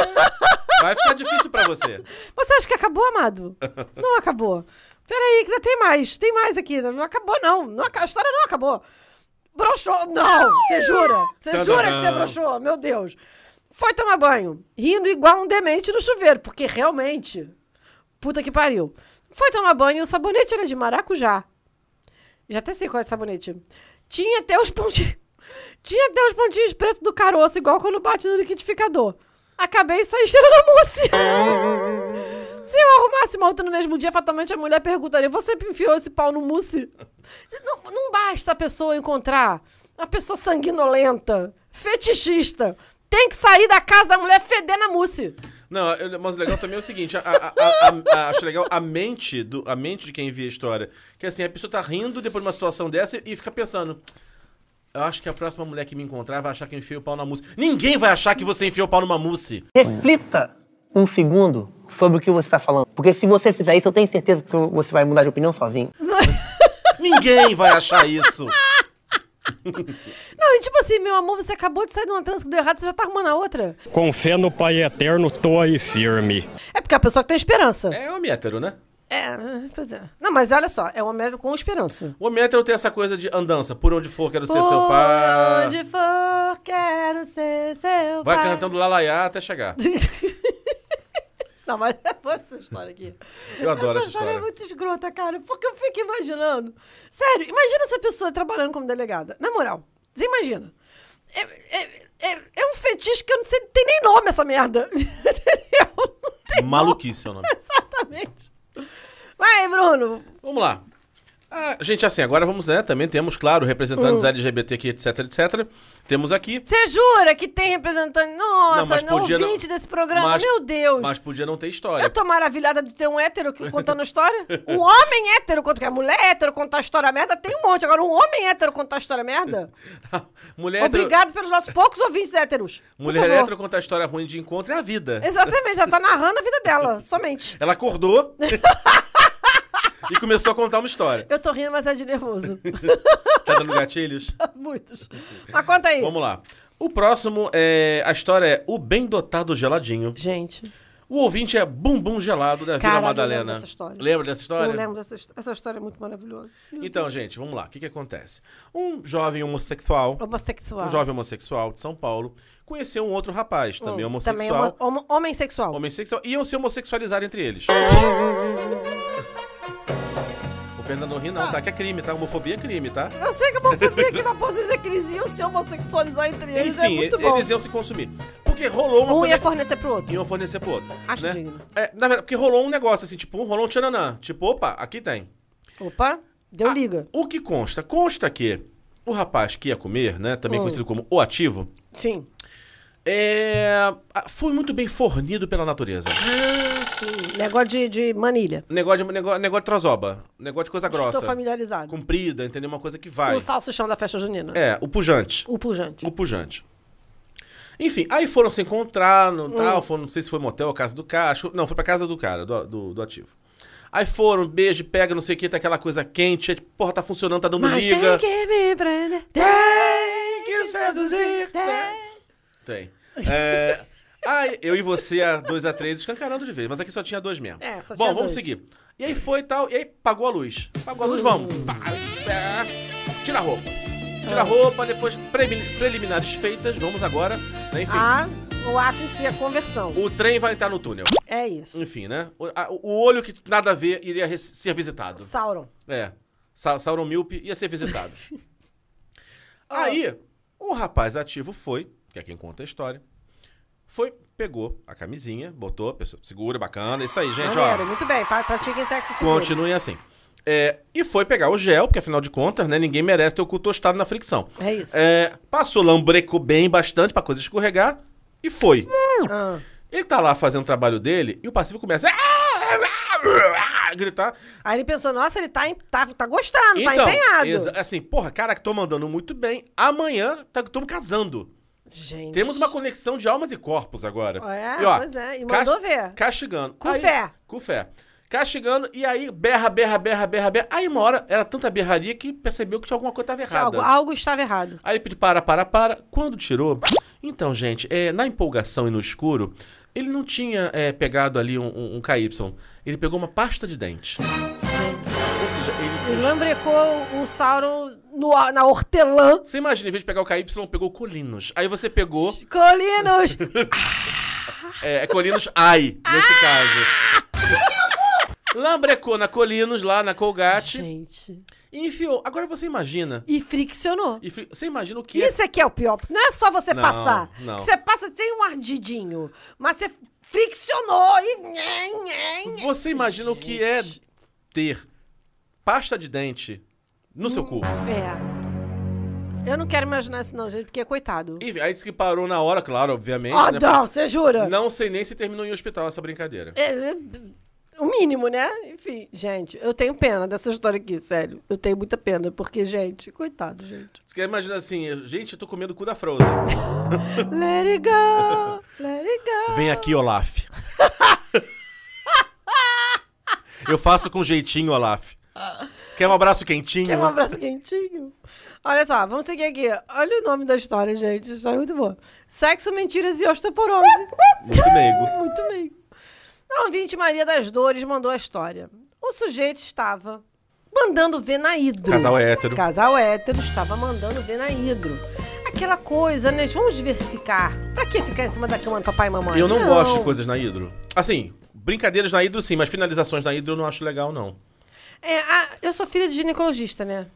Vai ficar difícil pra você. *laughs* Você acha que acabou, amado? *laughs* Não acabou. Peraí, que ainda tem mais. Tem mais aqui. Não acabou, não. não a história não acabou. Broxou. Não! Você jura? Você jura que você broxou? Meu Deus. Foi tomar banho. Rindo igual um demente no chuveiro. Porque realmente... Puta que pariu. Foi tomar banho e o sabonete era de maracujá. Já até sei qual é esse sabonete. Tinha até os pontinhos... *laughs* Tinha até os pontinhos pretos do caroço, igual quando bate no liquidificador. Acabei e saí cheirando *laughs* a mousse. Se eu arrumasse uma outra no mesmo dia, fatalmente a mulher perguntaria: Você enfiou esse pau no mousse? Não, não basta a pessoa encontrar uma pessoa sanguinolenta, fetichista. Tem que sair da casa da mulher fedendo a mousse. Não, mas o legal também é o seguinte, a- a- a- a- acho legal a mente, do, a mente de quem envia a história. Que assim, a pessoa tá rindo depois de uma situação dessa e fica pensando. Eu acho que a próxima mulher que me encontrar vai achar que eu enfiei o pau na mousse. Ninguém vai achar que você enfiou o pau numa mousse. Reflita um segundo sobre o que você está falando. Porque se você fizer isso, eu tenho certeza que você vai mudar de opinião sozinho. *laughs* Ninguém vai achar isso. *laughs* Não, e tipo assim, meu amor, você acabou de sair de uma trança que deu errado, você já tá arrumando a outra. Com fé no Pai Eterno, tô aí firme. É porque é a pessoa que tem esperança. É homem hétero, né? É, pois é. Não, mas olha só, é um homem com esperança. O homem hétero tem essa coisa de andança. Por onde for, quero ser Por seu pai. onde for, quero ser seu Vai pai. cantando lalaiá até chegar. *laughs* Não, mas *laughs* é essa história aqui. Eu adoro essa história. é história. muito escrota, cara, porque eu fico imaginando. Sério, imagina essa pessoa trabalhando como delegada. Na moral, você imagina. É, é, é, é um fetiche que eu não sei, tem nem nome essa merda. *laughs* Maluquice é o nome. *laughs* Exatamente. Vai, Bruno. Vamos lá. Ah, gente, assim, agora vamos, né? Também temos, claro, representantes LGBTQ, etc, etc. Temos aqui. Você jura que tem representante? Nossa, Não, mas não, podia não- ouvinte desse programa, Mas- meu Deus. Mas podia não ter história. Eu tô maravilhada de ter um hétero que- contando história. Um homem hétero, contando- porque a mulher hétero contar história merda tem um monte. Agora, um homem hétero contar história merda? *laughs* Mulher hétero, Obrigado pelos nossos poucos ouvintes héteros. Mulher hétero contar história ruim de encontro é a vida. Exatamente, já tá narrando a vida dela, somente. Ela acordou *laughs* e começou a contar uma história. Eu tô rindo, mas é de nervoso. *laughs* Tá dando gatilhos? *laughs* Muitos. Mas conta aí. Vamos lá. O próximo é. A história é O Bem Dotado Geladinho. Gente, O ouvinte é Bumbum Gelado da Vila Madalena. história. Lembra dessa história? eu lembro dessa his- essa história é muito maravilhosa. Então, gente, vamos lá. O que, que acontece? Um jovem homossexual. Homossexual. Um jovem homossexual de São Paulo conheceu um outro rapaz, também Hum, homossexual. Também homo, homo, homem sexual. Homossexual. Iam se homossexualizar entre eles. *laughs* o Fernando não ri, não, tá? Que é crime, tá? Homofobia é crime, tá? Eu sei que a homofobia aqui na vocês é iam se homossexualizar entre eles. é Enfim, muito e- bom. eles iam se consumir. Porque rolou uma Um ia fornecer pro outro. iam fornecer pro outro. Acho né? digno. É, na verdade, porque rolou um negócio assim, tipo, um rolou um tchananã. Tipo, opa, aqui tem. Opa, deu Ah, liga. O que consta? Consta que o rapaz que ia comer, né? Também Hum. conhecido como o ativo, Sim. É, foi muito bem fornido pela natureza. Ah, sim. Negócio de, de manilha. Negócio de, negócio, negócio de trozoba. Negócio de coisa grossa. Estou familiarizado. Comprida, entendeu? Uma coisa que vai. O salsichão da festa junina. É, o pujante. O pujante. O pujante. Enfim, aí foram se encontrar no Hum. tal, foram, não sei se foi motel ou casa do cara. Não, foi pra casa do cara, do, do, do ativo. Aí foram, beijo, pega, não sei o que, tá aquela coisa quente, porra, tá funcionando, tá dando Mas liga. tem que me prender. Tem que seduzir. Tem. É, ah, eu e você, a 2 a 3 escancarando de vez, mas aqui só tinha dois mesmo. É, só Bom, tinha vamos dois. seguir. E aí foi e tal, e aí pagou a luz. Pagou a luz, vamos. Pá, pá. Tira a roupa. Tira a roupa, depois preliminares feitas, vamos agora. né, Enfim, Ah, o ato em si, a conversão. o trem vai entrar no túnel. É isso. Enfim, né? O, a- o olho que nada a ver iria res- ser visitado. Sauron. É. Sa Sauron Milpe ia ser visitado. *laughs* Aí, o rapaz ativo foi, que é quem conta a história, foi, pegou a camisinha, botou, a pessoa segura, bacana, isso aí, gente, Maneiro, ó. muito bem. Pratiquem sexo seguro. Continuem assim. É, e foi pegar o gel, porque afinal de contas, né, ninguém merece ter o cu tostado na fricção. É isso. É, passou, lambrecou bem bastante pra coisa escorregar e foi. Ah. Ele tá lá fazendo o trabalho dele e o passivo começa a gritar. Aí ele pensou, nossa, ele tá, em- tá, tá gostando, tá Então, empenhado. exa- assim, porra, cara, que tô mandando muito bem. Amanhã estamos casando. Gente. Temos uma conexão de almas e corpos agora. É, pois é, e mandou ver. Castigando. Com fé. Com fé. Castigando, e aí berra, berra, berra, berra, berra. Aí uma hora, era tanta berraria que percebeu que tinha alguma coisa que tava errada. Algo, algo estava errado. Aí ele pediu para, para, para. Quando tirou. Então, gente, é, na empolgação e no escuro, ele não tinha é, pegado ali um, um, um KY. Ele pegou uma pasta de dente. Ele. Lambrecou o Sauron no- na hortelã. Você imagina, em vez de pegar o KY, pegou Colinos. Aí você pegou. *laughs* Colinos! É, é Colinos Ai, nesse caso. Lambrecou na Colinos, lá na Colgate. Gente. E enfiou. Agora você imagina. E friccionou. e fri- Você imagina o que é. Isso aqui é o pior. Não é só você Não, passar. não. Você passa, tem um ardidinho. Mas você friccionou e. Você imagina o que é ter pasta de dente no seu cu. É. Eu não quero imaginar isso, não, gente, porque coitado. E aí disse que parou na hora, claro, obviamente. Ah, né? não, você jura? Não sei nem se terminou em hospital essa brincadeira. É, é, o mínimo, né? Enfim, gente, eu tenho pena dessa história aqui, sério. Eu tenho muita pena, porque, gente, coitado, gente. Você quer imaginar assim, gente, eu tô comendo o cu da Frozen. *laughs* Let it go, let it go. Vem aqui, Olaf. *laughs* eu faço com jeitinho, Olaf. *laughs* Quer um abraço quentinho? Quer um abraço quentinho? Olha só, vamos seguir aqui. Olha o nome da história, gente. A história é muito boa. Sexo, mentiras e osteoporose. Muito meigo. *laughs* muito bem. A ouvinte Maria das Dores mandou a história. O sujeito estava mandando ver na hidro. Casal hétero. Casal hétero estava mandando ver na hidro. Aquela coisa, né? Vamos diversificar. Pra que ficar em cima da cama do papai e mamãe? Eu não, gosto de coisas na hidro. Assim, brincadeiras na hidro sim, mas finalizações na hidro eu não acho legal, não. É, ah, eu sou filha de ginecologista, né?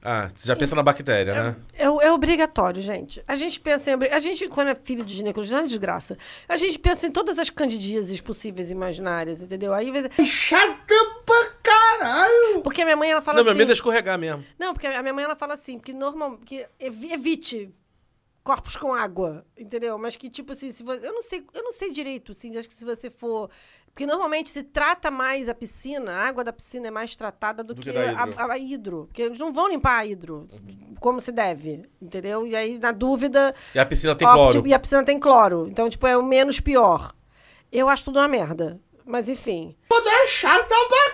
Ah, você já pensa na bactéria, né? É, é obrigatório, gente. A gente pensa em. A gente, quando é filho de ginecologista, não é uma desgraça. A gente pensa em todas as candidíases possíveis e imaginárias, entendeu? Aí, às vezes- Chata pra caralho! porque a minha mãe, ela fala não, meu assim. medo é escorregar mesmo. Não, porque a minha mãe, ela fala assim, que normal, que evi- evite corpos com água, entendeu? Mas que, tipo assim, se você, eu não sei, eu não sei direito, assim, acho que se você for... Porque normalmente se trata mais a piscina, a água da piscina é mais tratada do, Do que, que a, hidro. a- a hidro. Porque eles não vão limpar a hidro como se deve, entendeu? E aí, na dúvida... E a piscina tem opte- cloro. E a piscina tem cloro. Então, tipo, é o menos pior. Eu acho tudo uma merda. Mas, enfim. Poder chata pra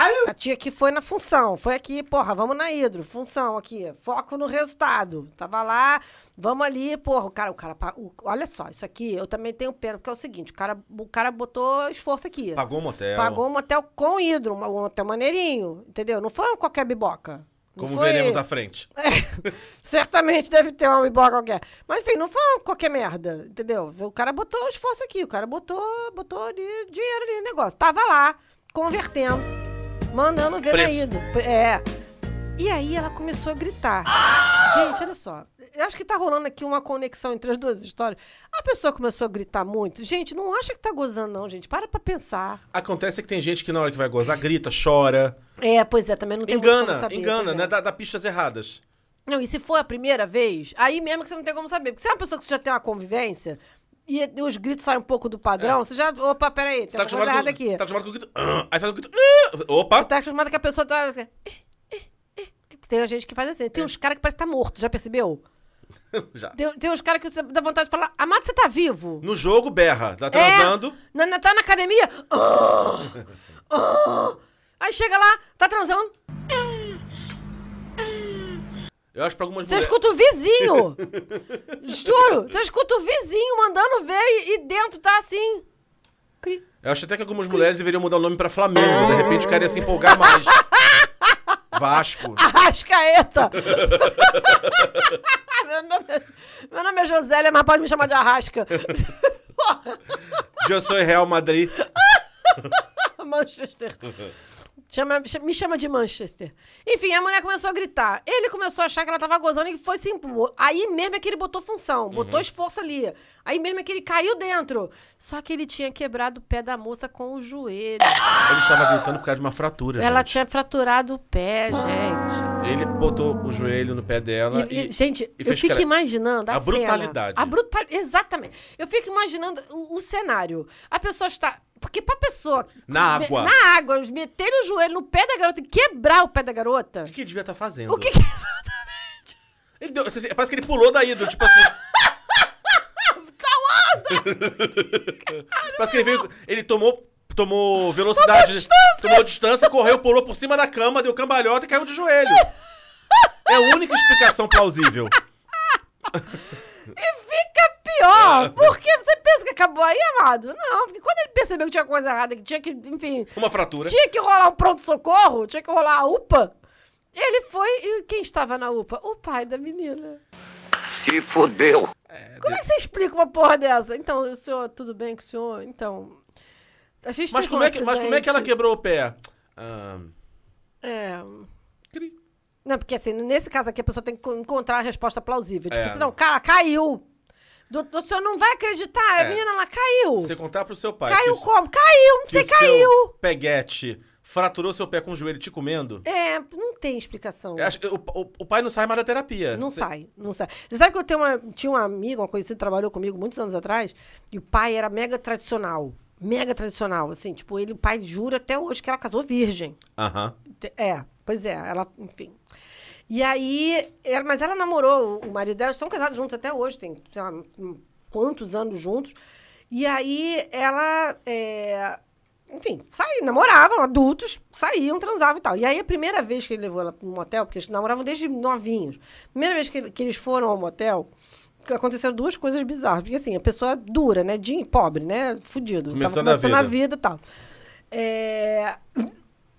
caralho! A tia que foi na função. Foi aqui, porra, vamos na hidro. Função aqui. Foco no resultado. Tava lá, vamos ali, porra. O cara, o cara, o- olha só, isso aqui eu também tenho pena, porque é o seguinte: o cara, o cara botou esforço aqui. Pagou o motel. Pagou um motel com hidro, um motel maneirinho, entendeu? Não foi qualquer biboca. Não Como foi- veremos à frente. *laughs* é, certamente deve ter uma biboca qualquer. Mas enfim, não foi qualquer merda, entendeu? O cara botou esforço aqui, o cara botou, botou ali dinheiro ali no negócio. Tava lá, convertendo, mandando ver na Preço. ida. É. E aí ela começou a gritar. Gente, olha só. Acho que tá rolando aqui uma conexão entre as duas histórias. A pessoa começou a gritar muito. Gente, não acha que tá gozando, não, gente. Para pra pensar. Acontece que tem gente que na hora que vai gozar grita, chora. É, pois é, também não tem Engana, saber, engana, pois é. né? Dá, dá pistas erradas. Não, e se for a primeira vez, aí mesmo que você não tem como saber. Porque se é uma pessoa que você já tem uma convivência e os gritos saem um pouco do padrão, você já. Opa, peraí, tem tá uma coisa errada aqui. tá acostumado com o grito. "Ah", aí faz o grito. "Ah", Opa! Tá acostumado que a pessoa tá. Tem gente que faz assim. Tem uns caras que parece que tá morto, já percebeu? *laughs* Já. Tem, tem uns caras que você dá vontade de falar, Amado, você tá vivo? No jogo, berra. Tá transando. É, na, na- tá na academia. Ah, ah. Aí chega lá, tá transando. Eu acho que pra algumas Você mulheres... escuta o vizinho. *laughs* Juro. Você escuta o vizinho mandando ver e, e dentro tá assim. Cri. Eu acho até que algumas mulheres deveriam mudar o nome pra Flamengo. De repente o cara ia se empolgar mais. *laughs* Vasco. Arrascaeta. *laughs* meu, nome é, meu nome é Josélia, mas pode me chamar de Arrasca. Eu sou Real Madrid. Manchester. Chama- ch- me chama de Manchester. Enfim, a mulher começou a gritar. Ele começou a achar que ela tava gozando e foi se impor. Aí mesmo é que ele botou função, botou esforço ali. Aí mesmo é que ele caiu dentro. Só que ele tinha quebrado o pé da moça com o joelho. Ele estava gritando por causa de uma fratura, Ela gente. tinha fraturado o pé, gente. Ele botou o joelho no pé dela E- e... e- gente, e eu fico cara- imaginando a, a cena. brutalidade. A brutalidade. Exatamente. Eu fico imaginando o, o cenário. A pessoa está. Porque pra pessoa. Na me- água. Na água, meter o joelho no pé da garota e quebrar o pé da garota. O que, que ele devia estar fazendo? O que, que é *laughs* exatamente? Ele deu- assim, parece que ele pulou daí, do tipo assim... *laughs* *laughs* Parece que ele veio... Ele tomou... Tomou velocidade, tomou distância. correu, pulou por cima da cama, deu cambalhota e caiu de joelho. É a única explicação plausível. E pior. Porque você pensa que acabou aí, amado? Não, porque quando ele percebeu que tinha coisa errada, que tinha que, enfim. Uma fratura. Tinha que rolar um pronto-socorro, tinha que rolar a UPA. Ele foi. E quem estava na UPA? O pai da menina. Se fodeu. Como é que você explica uma porra dessa? Então, o senhor, tudo bem com o senhor? Então. A gente Mas como, um é que, mas como é que ela quebrou o pé? Ah, É. cri. Não, porque assim, nesse caso aqui a pessoa tem que encontrar a resposta plausível. Tipo É. assim, não, cara, caiu. Do, do senhor não vai acreditar, a É. menina ela caiu. Você contar pro seu pai Caiu que, o- como? Caiu, não que sei, o seu caiu. peguete fraturou seu pé com o joelho te comendo, É, não tem explicação. eu acho que o, o- o pai não sai mais da terapia. Não Você- sai, não sai. Você sabe que eu tenho uma, tinha uma amiga, uma conhecida, que trabalhou comigo muitos anos atrás, e o pai era mega tradicional. Mega tradicional, assim, tipo, ele, o pai jura até hoje que ela casou virgem. Aham. Te- É, pois é, ela, enfim. E aí, ela- mas ela namorou o marido dela, estão casados juntos até hoje, tem, sei lá, quantos anos juntos. E aí, ela, é, enfim, saíam, namoravam, adultos, saíam, transavam e tal. E aí, a primeira vez que ele levou ela para um motel, porque eles namoravam desde novinhos, primeira vez que, que eles foram ao motel, aconteceram duas coisas bizarras. Porque, assim, a pessoa dura, né, de pobre, né, fudido. Começando a começando a vida. vida e tal. É...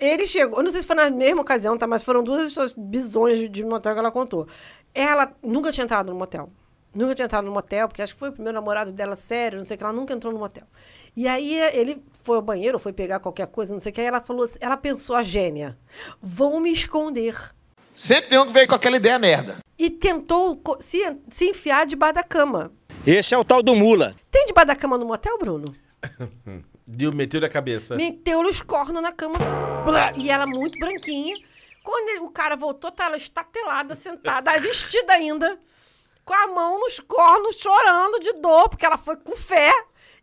Ele chegou, eu não sei se foi na mesma ocasião, tá? Mas foram duas histórias bizonhas de, de motel que ela contou. Ela nunca tinha entrado no motel. Nunca tinha entrado no motel, porque acho que foi o primeiro namorado dela sério, não sei o que, ela nunca entrou no motel. E aí ele foi ao banheiro, foi pegar qualquer coisa, não sei o que, aí ela falou assim, ela pensou a gênia, vou me esconder. Sempre tem um que veio com aquela ideia merda. E tentou se, se enfiar debaixo da cama. Esse é o tal do mula. Tem debaixo da cama no motel, Bruno? *laughs* Deu, meteu a cabeça. Meteu os cornos na cama. blá, e ela muito branquinha. Quando ele- o cara voltou, tá ela estatelada, sentada, *laughs* vestida ainda, com a mão nos cornos, chorando de dor, porque ela foi com fé.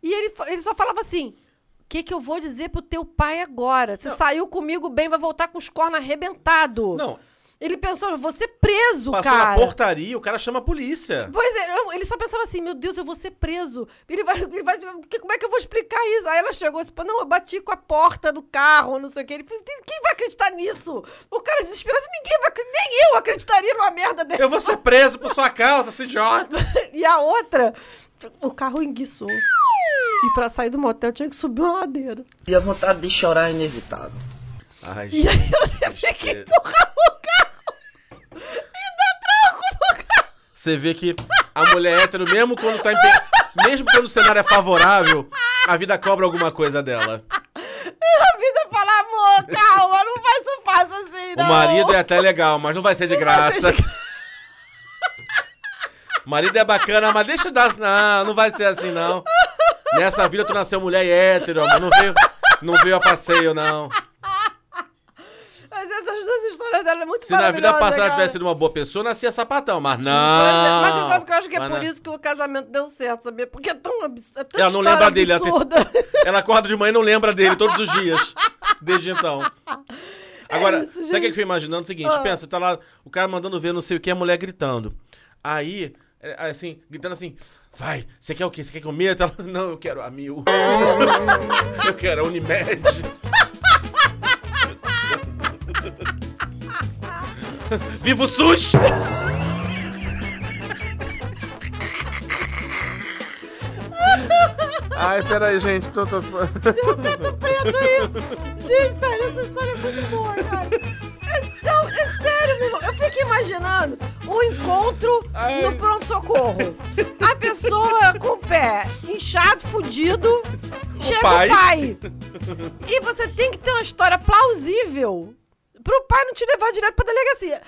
E ele, ele só falava assim: o que, que eu vou dizer pro teu pai agora? Você saiu comigo bem, vai voltar com os cornos arrebentados. Não. Ele pensou, eu vou ser preso, Passou cara. na portaria, o cara chama a polícia. Pois é, ele só pensava assim, meu Deus, eu vou ser preso. Ele vai, ele vai, que- como é que eu vou explicar isso? Aí ela chegou assim, não, eu bati com a porta do carro, não sei o que. Ele falou, quem vai acreditar nisso? O cara desesperado, assim, ninguém vai, nem eu acreditaria numa merda dessa. Eu vou ser preso por sua causa, seu idiota. *laughs* E a outra, o carro enguiçou. E pra sair do motel tinha que subir uma ladeira. E a vontade de chorar é inevitável. Ai, E aí ela teve que empurrar o carro e dar tranco no carro. Você vê que a mulher hétero, mesmo quando tá em mesmo quando o cenário é favorável, a vida cobra alguma coisa dela. A vida fala, amor, calma, não vai ser fácil assim, O não. marido é até legal, mas não vai ser de Não graça. ser de O *laughs* marido é bacana, mas deixa eu dar. Não, não vai ser assim, não. Nessa vida tu nasceu mulher hétero, amor. Não veio, não veio a passeio, não. Mas essas duas histórias dela é muito Se na vida passada ela cara. tivesse sido uma boa pessoa, nascia sapatão, mas não. Mas, é- mas você sabe que eu acho que é Mas por não. isso que o casamento deu certo, sabia? Porque é tão absurdo. É Ela não lembra dele. Ela, tem- *laughs* ela acorda de manhã e não lembra dele todos os dias. Desde então. Agora, É isso, sabe o que eu fui imaginando? O seguinte, Ah. pensa, tá lá o cara mandando ver não sei o que, a mulher gritando. Aí, é, assim, gritando assim, vai, você quer o quê? Você quer que eu meta? *laughs* Não, eu quero a mil. *laughs* eu quero a Unimed. *laughs* Viva o SUS! Ai, peraí, gente, tô, tô... Deu teto preto aí! Gente, sério, essa história é muito boa, cara! É, é sério, meu Eu fico imaginando um encontro Ai. no pronto-socorro. A pessoa com o pé inchado, fudido, o chega pai. o pai. E você tem que ter uma história plausível pro pai não te levar direto pra delegacia.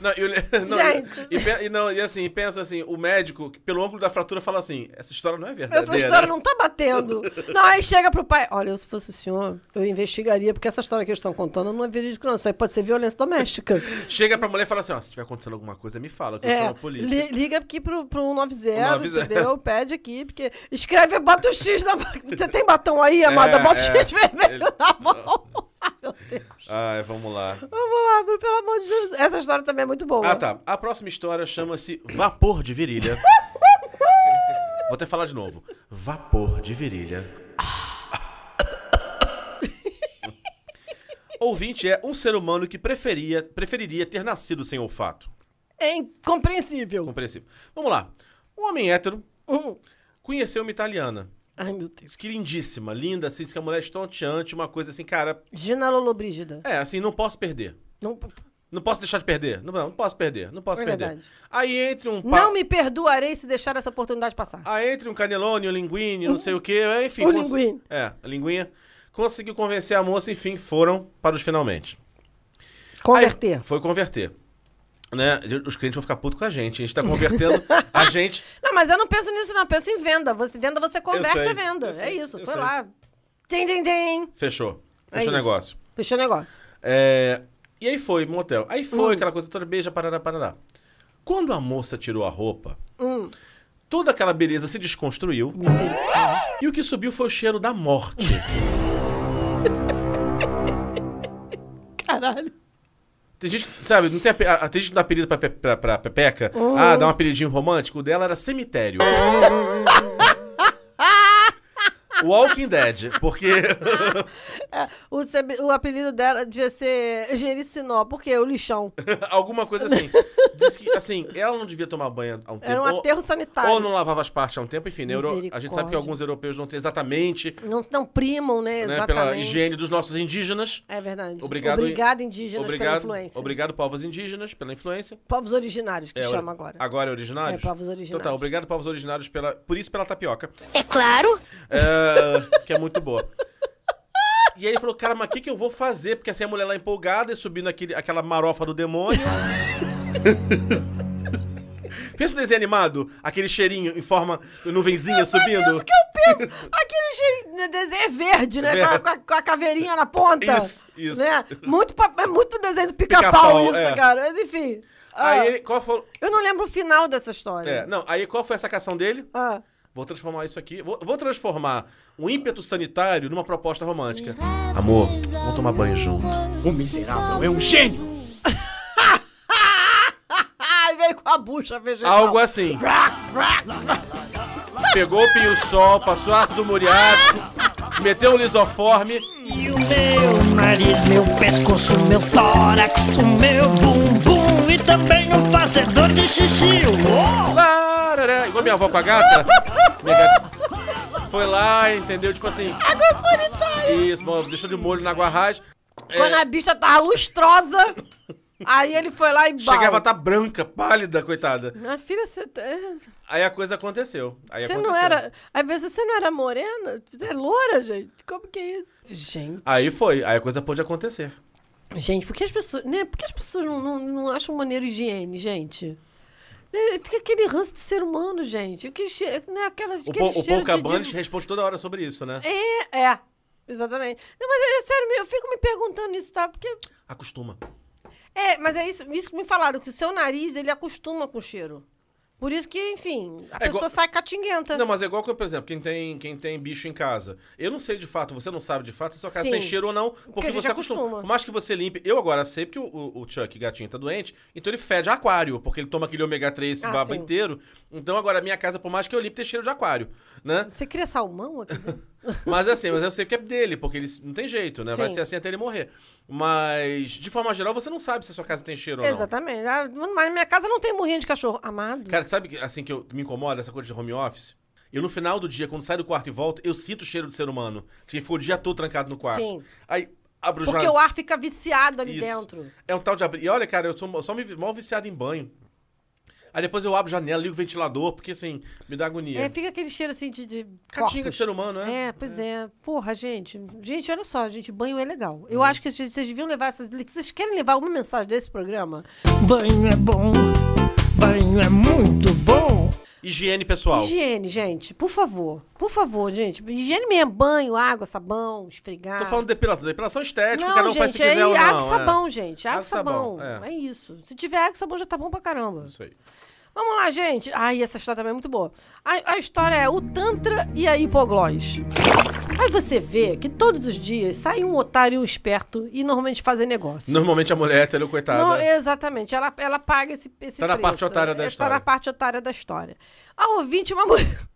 Não, e, *laughs* não, Gente. E, e não, e assim, pensa assim, o médico, pelo ângulo da fratura, fala assim, essa história não é verdadeira. Essa história não tá batendo. Não, aí chega pro pai. Olha, se fosse o senhor, eu investigaria, porque essa história que eles estão contando não é verídica, não. Isso aí pode ser violência doméstica. *laughs* Chega pra mulher e fala assim, ó, se tiver acontecendo alguma coisa, me fala, que eu chamo É, a polícia. li- liga aqui pro, pro 190, 190. entendeu? Pede aqui, porque escreve, bota o X na. *laughs* Você tem batom aí, amada? É, bota o é. X vermelho Ele- na mão. *laughs* Meu Deus. Ai, vamos lá. Vamos lá, Bruno, pelo amor de Deus. Essa história também é muito boa. Ah, tá. A próxima história chama-se Vapor de Virilha. *laughs* Vou até falar de novo. Vapor de Virilha. *laughs* Ouvinte é um ser humano que preferia, preferiria ter nascido sem olfato. É incompreensível. Compreensível. Vamos lá. Um homem hétero Hum. conheceu uma italiana. Ai, meu Deus. Diz que lindíssima, linda, assim, diz que a mulher é estonteante, uma coisa assim, cara. Gina Lollobrigida. É, assim, não posso perder. Não, Não posso deixar de perder. Não, não posso perder. Não posso É perder. verdade. Aí entre um pa- não me perdoarei se deixar essa oportunidade passar. Aí entre um canelone, um linguine, não sei o que, enfim. *laughs* O cons- linguine. É, a linguinha. Conseguiu convencer a moça, enfim, foram para os finalmente. Converter. Aí foi converter. Né? Os clientes vão ficar putos com a gente. A gente tá convertendo a *laughs* gente. Não, mas eu não penso nisso, não. Eu penso em venda. Você, venda, você converte a venda. sei, é isso. Foi sei. lá. Tim, tim, tim. Fechou. É Fechou o negócio. Fechou o negócio. É, E aí foi, motel. Aí foi Hum. aquela coisa toda, beija, parará, parará. Quando a moça tirou a roupa, Hum. toda aquela beleza se desconstruiu. Misericórdia. E o que subiu foi o cheiro da morte. *laughs* Caralho. Tem gente, que, sabe, não tem, ape- a- tem gente que dá apelido pra, pra, pra Pepeca. Uhum. Ah, dá um apelidinho romântico. O dela era cemitério. *laughs* Walking Dead, porque. *laughs* É, o, o apelido dela devia ser Gericinó, porque o lixão. *laughs* alguma coisa assim. Diz que, assim, ela não devia tomar banho há um tempo. Era um ou- aterro sanitário. Ou não lavava as partes há um tempo, enfim, né, euro- a gente sabe que alguns europeus não têm exatamente, Não, não primam, né? né, Exatamente. pela higiene dos nossos indígenas. É verdade. Obrigado, Obrigado, indígenas, pela Obrigado, influência. obrigado, povos indígenas, pela influência. Povos originários, que É, chama agora. Agora é originários? É, povos Então originários. tá, obrigado, povos originários, pela, por isso pela tapioca. É claro. É, que é muito boa. E aí ele falou, cara, mas o que, que eu vou fazer? Porque assim a mulher lá empolgada e subindo aquele, aquela marofa do demônio. *laughs* Pensa no desenho animado, aquele cheirinho em forma nuvenzinha subindo. Isso que eu penso. Aquele cheirinho de desenho é verde, né? Com a- Verde. Com, a, com a caveirinha na ponta. Isso, isso. Né? Muito, é muito desenho do pica-pau Pica-pau, isso, é. cara. Mas enfim. Aí Ah, ele, qual foi... Eu não lembro o final dessa história. É, não, aí qual foi a sacação dele? Ah. Vou transformar isso aqui. Vou, vou transformar um ímpeto sanitário numa proposta romântica. Amor, vamos tomar banho junto. O miserável é um gênio. Ai, veio com a bucha vegetal. Algo assim. Pegou o pinho-sol, passou ácido muriático, meteu um lisoforme. E o meu nariz, meu pescoço, meu tórax, o meu bumbum e também um fazedor de xixi. Uou! Igual minha avó com a gata. Minha gata foi lá, entendeu? Tipo assim. Água sanitária. Isso, mano, deixou de molho na água raiz. É, Quando a bicha tava lustrosa, aí ele foi lá e bal. Chegava a estar branca, pálida, coitada. Minha filha, você... tá- Aí a coisa aconteceu. Aí Você aconteceu. não era... Às vezes você não era morena? Você é loura, gente. Como que é isso? Gente... Aí foi, aí a coisa pôde acontecer. Gente, por que as pessoas... Né? Por que as pessoas não, não, não acham maneiro higiene, gente? É, Fica aquele ranço de ser humano, gente. Que che... né? Aquela, O, Paul- o Paul Cabanes de... responde toda hora sobre isso, né? É, é. Exatamente. Não, mas é sério, eu fico me perguntando isso, tá? Porque... Acostuma. É, mas é isso, isso que me falaram, que o seu nariz, ele acostuma com o cheiro. Por isso que, enfim, a É pessoa igual- sai catinguenta. Não, mas é igual que, por exemplo, quem tem, quem tem bicho em casa. Eu não sei de fato, você não sabe de fato se sua casa Sim. tem cheiro ou não, Porque porque você acostuma. acostuma. Por mais que você limpe. Eu agora sei porque o, o, o Chuck, gatinho, tá doente, então ele fede aquário, porque ele toma aquele ômega 3 esse Ah, baba sim. inteiro. Então agora a minha casa, por mais que eu limpe, tem cheiro de aquário, né? Você cria salmão aqui? *laughs* Mas assim, mas eu sei que é dele, porque ele não tem jeito, né? Vai Sim. ser assim até ele morrer. Mas, de forma geral, você não sabe se a sua casa tem cheiro ou não. Exatamente. Ah, Mas na minha casa não tem morrinho de cachorro. Amado. Cara, sabe que, assim que eu, me incomoda essa coisa de home office? Eu, no final do dia, quando saio do quarto e volto, eu sinto o cheiro de ser humano. Quem ficou o dia todo trancado no quarto. Sim. Aí, abro o Porque o ar fica viciado ali Isso. dentro. É um tal de abrir. E olha, cara, eu sou só me, mal viciado em banho. Aí depois eu abro a janela, ligo o ventilador, porque assim, me dá agonia. É, fica aquele cheiro assim de. de Catinga de ser humano, é? É, pois é. Porra, gente. Gente, olha só, gente, banho é legal. Eu Uhum. acho que vocês deviam levar essas. Vocês querem levar uma mensagem desse programa? Banho é bom, banho é muito bom. Higiene pessoal. Higiene, gente, por favor. Por favor, gente. Higiene mesmo, banho, água, sabão, esfregar. Tô falando de depilação. Depilação estética, Não, cada um gente, faz se é quiser ou não. água e é. sabão, gente. Água e e sabão. sabão, É. é. isso. Se tiver água e sabão, já tá bom pra caramba. Isso aí. Vamos lá, gente. Ai, essa história também é muito boa. A, a história é o Tantra e a hipoglós. Aí você vê que todos os dias sai um otário e um esperto e normalmente fazem negócio. Normalmente a mulher, entendeu, coitada. Não, exatamente. Ela, ela paga esse, esse Tá na preço. parte otária da Está história. na parte otária da história. A ouvinte, uma mulher... *laughs*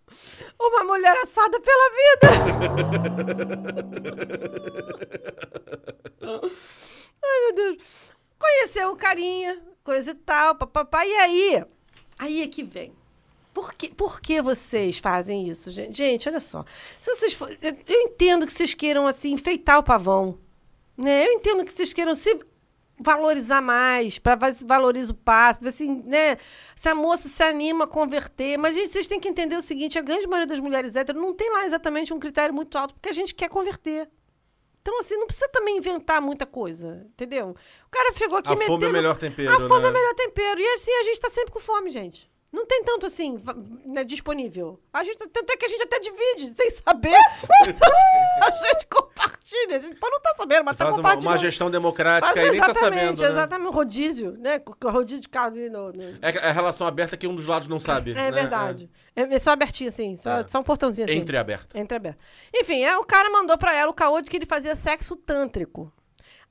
Uma mulher assada pela vida. *laughs* Ai, meu Deus. Conheceu o carinha, coisa e tal, papapá. E aí? Aí é que vem. Por que, por que vocês fazem isso, gente? Gente, olha só. Se vocês for, eu entendo que vocês queiram, assim, enfeitar o pavão. Né? Eu entendo que vocês queiram se valorizar mais, para valoriza o passo, se, né, se a moça se anima a converter. Mas, gente, vocês têm que entender o seguinte: a grande maioria das mulheres héteras não tem lá exatamente um critério muito alto, porque a gente quer converter. Então, assim, não precisa também inventar muita coisa, entendeu? O cara chegou aqui A fome é o metendo- melhor tempero, A fome né? é o melhor tempero. E assim, a gente tá sempre com fome, gente. Não tem tanto assim, né, disponível. A gente, tanto é que a gente até divide, *laughs* sem saber. *laughs* a gente compartilha. A gente pode não estar sabendo, mas Você tá faz uma, compartilhando. uma gestão democrática Mas aí nem tá exatamente, sabendo, né? exatamente. Rodízio, né? Rodízio de casa no... no- É a relação aberta que um dos lados não sabe. É né? verdade. É. é só abertinho, assim. Só, É. só um portãozinho assim. Entreaberto. Entreaberto. Enfim, é, o cara mandou pra ela o caô de que ele fazia sexo tântrico.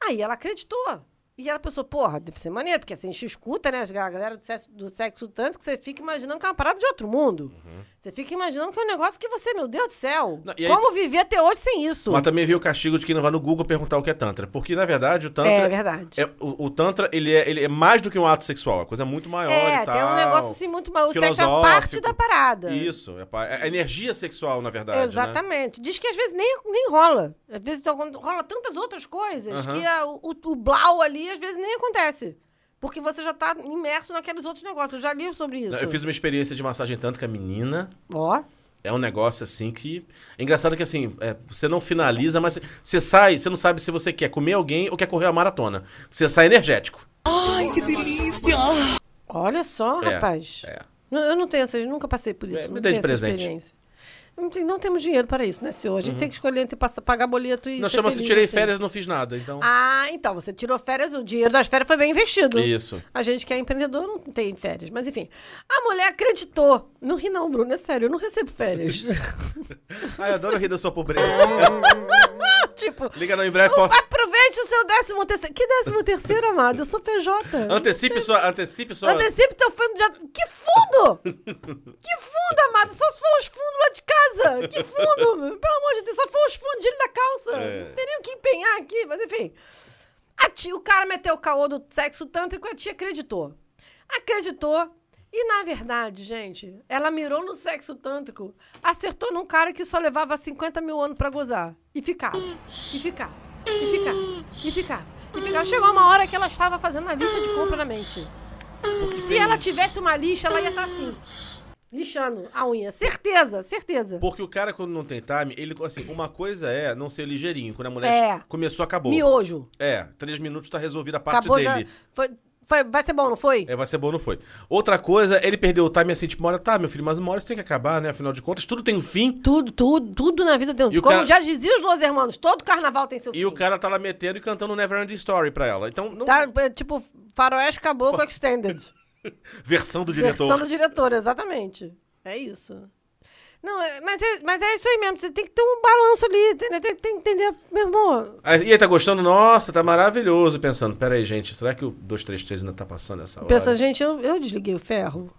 Aí ela acreditou. E ela pensou, porra, deve ser maneiro, porque assim, a gente escuta, né, a galera do sexo, do sexo tântrico, você fica imaginando que é uma parada de outro mundo. Você fica imaginando que é um negócio que você, meu Deus do céu, Uhum. Não, aí- como viver até hoje sem isso? Mas também viu o castigo de quem não vai no Google perguntar o que é Tantra. Porque, na verdade, o Tantra. É verdade. é- o, o Tantra, ele é, ele é mais do que um ato sexual. É coisa muito maior É, e tal. tem um negócio assim muito maior. O sexo é parte da parada. Isso. É é a energia sexual, na verdade. né? Exatamente. Diz que às vezes nem, nem rola. Às vezes então, rola tantas outras coisas Aham. que a- o, o blau ali às vezes nem acontece. Porque você já tá imerso naqueles outros negócios. Eu já li sobre isso. Eu fiz uma experiência de massagem tântrica menina. Ó. É um negócio assim que. É engraçado que assim, é, você não finaliza, mas você sai, você não sabe se você quer comer alguém ou quer correr a maratona. Você sai energético. Ai, que delícia! Olha só, É, rapaz. é. Não, eu não tenho essa, nunca passei por isso. É, me não dê tenho de essa presente. Não, tem- não temos dinheiro para isso, né, senhor? A gente Uhum. tem que escolher entre passar, pagar boleto e. Não chama-se tirei assim. férias e não fiz nada. Então. Ah, então, você tirou férias, o dinheiro das férias foi bem investido. Isso. A gente que é empreendedor não tem férias. Mas enfim, a mulher acreditou. Não ri não, Bruno, é sério, eu não recebo férias. Ai, *laughs* eu adoro rir da sua pobreza. *laughs* tipo, Liga não em breve. aproveite o seu décimo terceiro. Que décimo terceiro, amado? Eu sou PJ. Antecipe sua. Antecipe sua. Antecipe teu fundo de... Que fundo? *laughs* que fundo, amado? Só se for os fundos lá de casa. Que fundo? Pelo amor de Deus, só for os fundilhos da calça. É. Não tem nem o que empenhar aqui, mas enfim. A tia, o cara meteu o caô do sexo tântrico e a tia acreditou. Acreditou. E, na verdade, gente, ela mirou no sexo tântrico, acertou num cara que só levava 50 mil anos pra gozar. E ficava. E ficava. E ficava. E ficava. E ficava. Chegou uma hora que ela estava fazendo a lista de compra na mente. Se ela tivesse uma lixa, ela ia estar assim. Lixando a unha. Certeza, certeza. Porque o cara, quando não tem time, ele, assim, uma coisa é não ser ligeirinho. Quando a mulher É. começou, acabou. Miojo. É, três minutos tá resolvida a parte Acabou já. dele. Foi, foi, vai ser bom, não foi? É, vai ser bom, não foi. Outra coisa, ele perdeu o time assim, tipo, uma hora, tá, meu filho, mas uma hora isso tem que acabar, né? Afinal de contas, tudo tem um fim. Tudo, tudo, tudo na vida tem um. E o Como cara- já dizia os Los Hermanos, todo carnaval tem seu E fim. o cara tá lá metendo e cantando Never Ending Story pra ela. Então, não... Tá, é, tipo, Faroeste Caboclo Extended. *laughs* *laughs* versão do diretor. Versão do diretor, exatamente. É isso. Não, é- mas, é, mas é isso aí mesmo. Você tem que ter um balanço ali, entendeu? Tem, tem que entender, meu irmão. Aí, e aí, tá gostando? Nossa, tá maravilhoso. Pensando, pera aí, gente, será que o 233 ainda tá passando essa hora? Pensa, gente, eu, eu desliguei o ferro.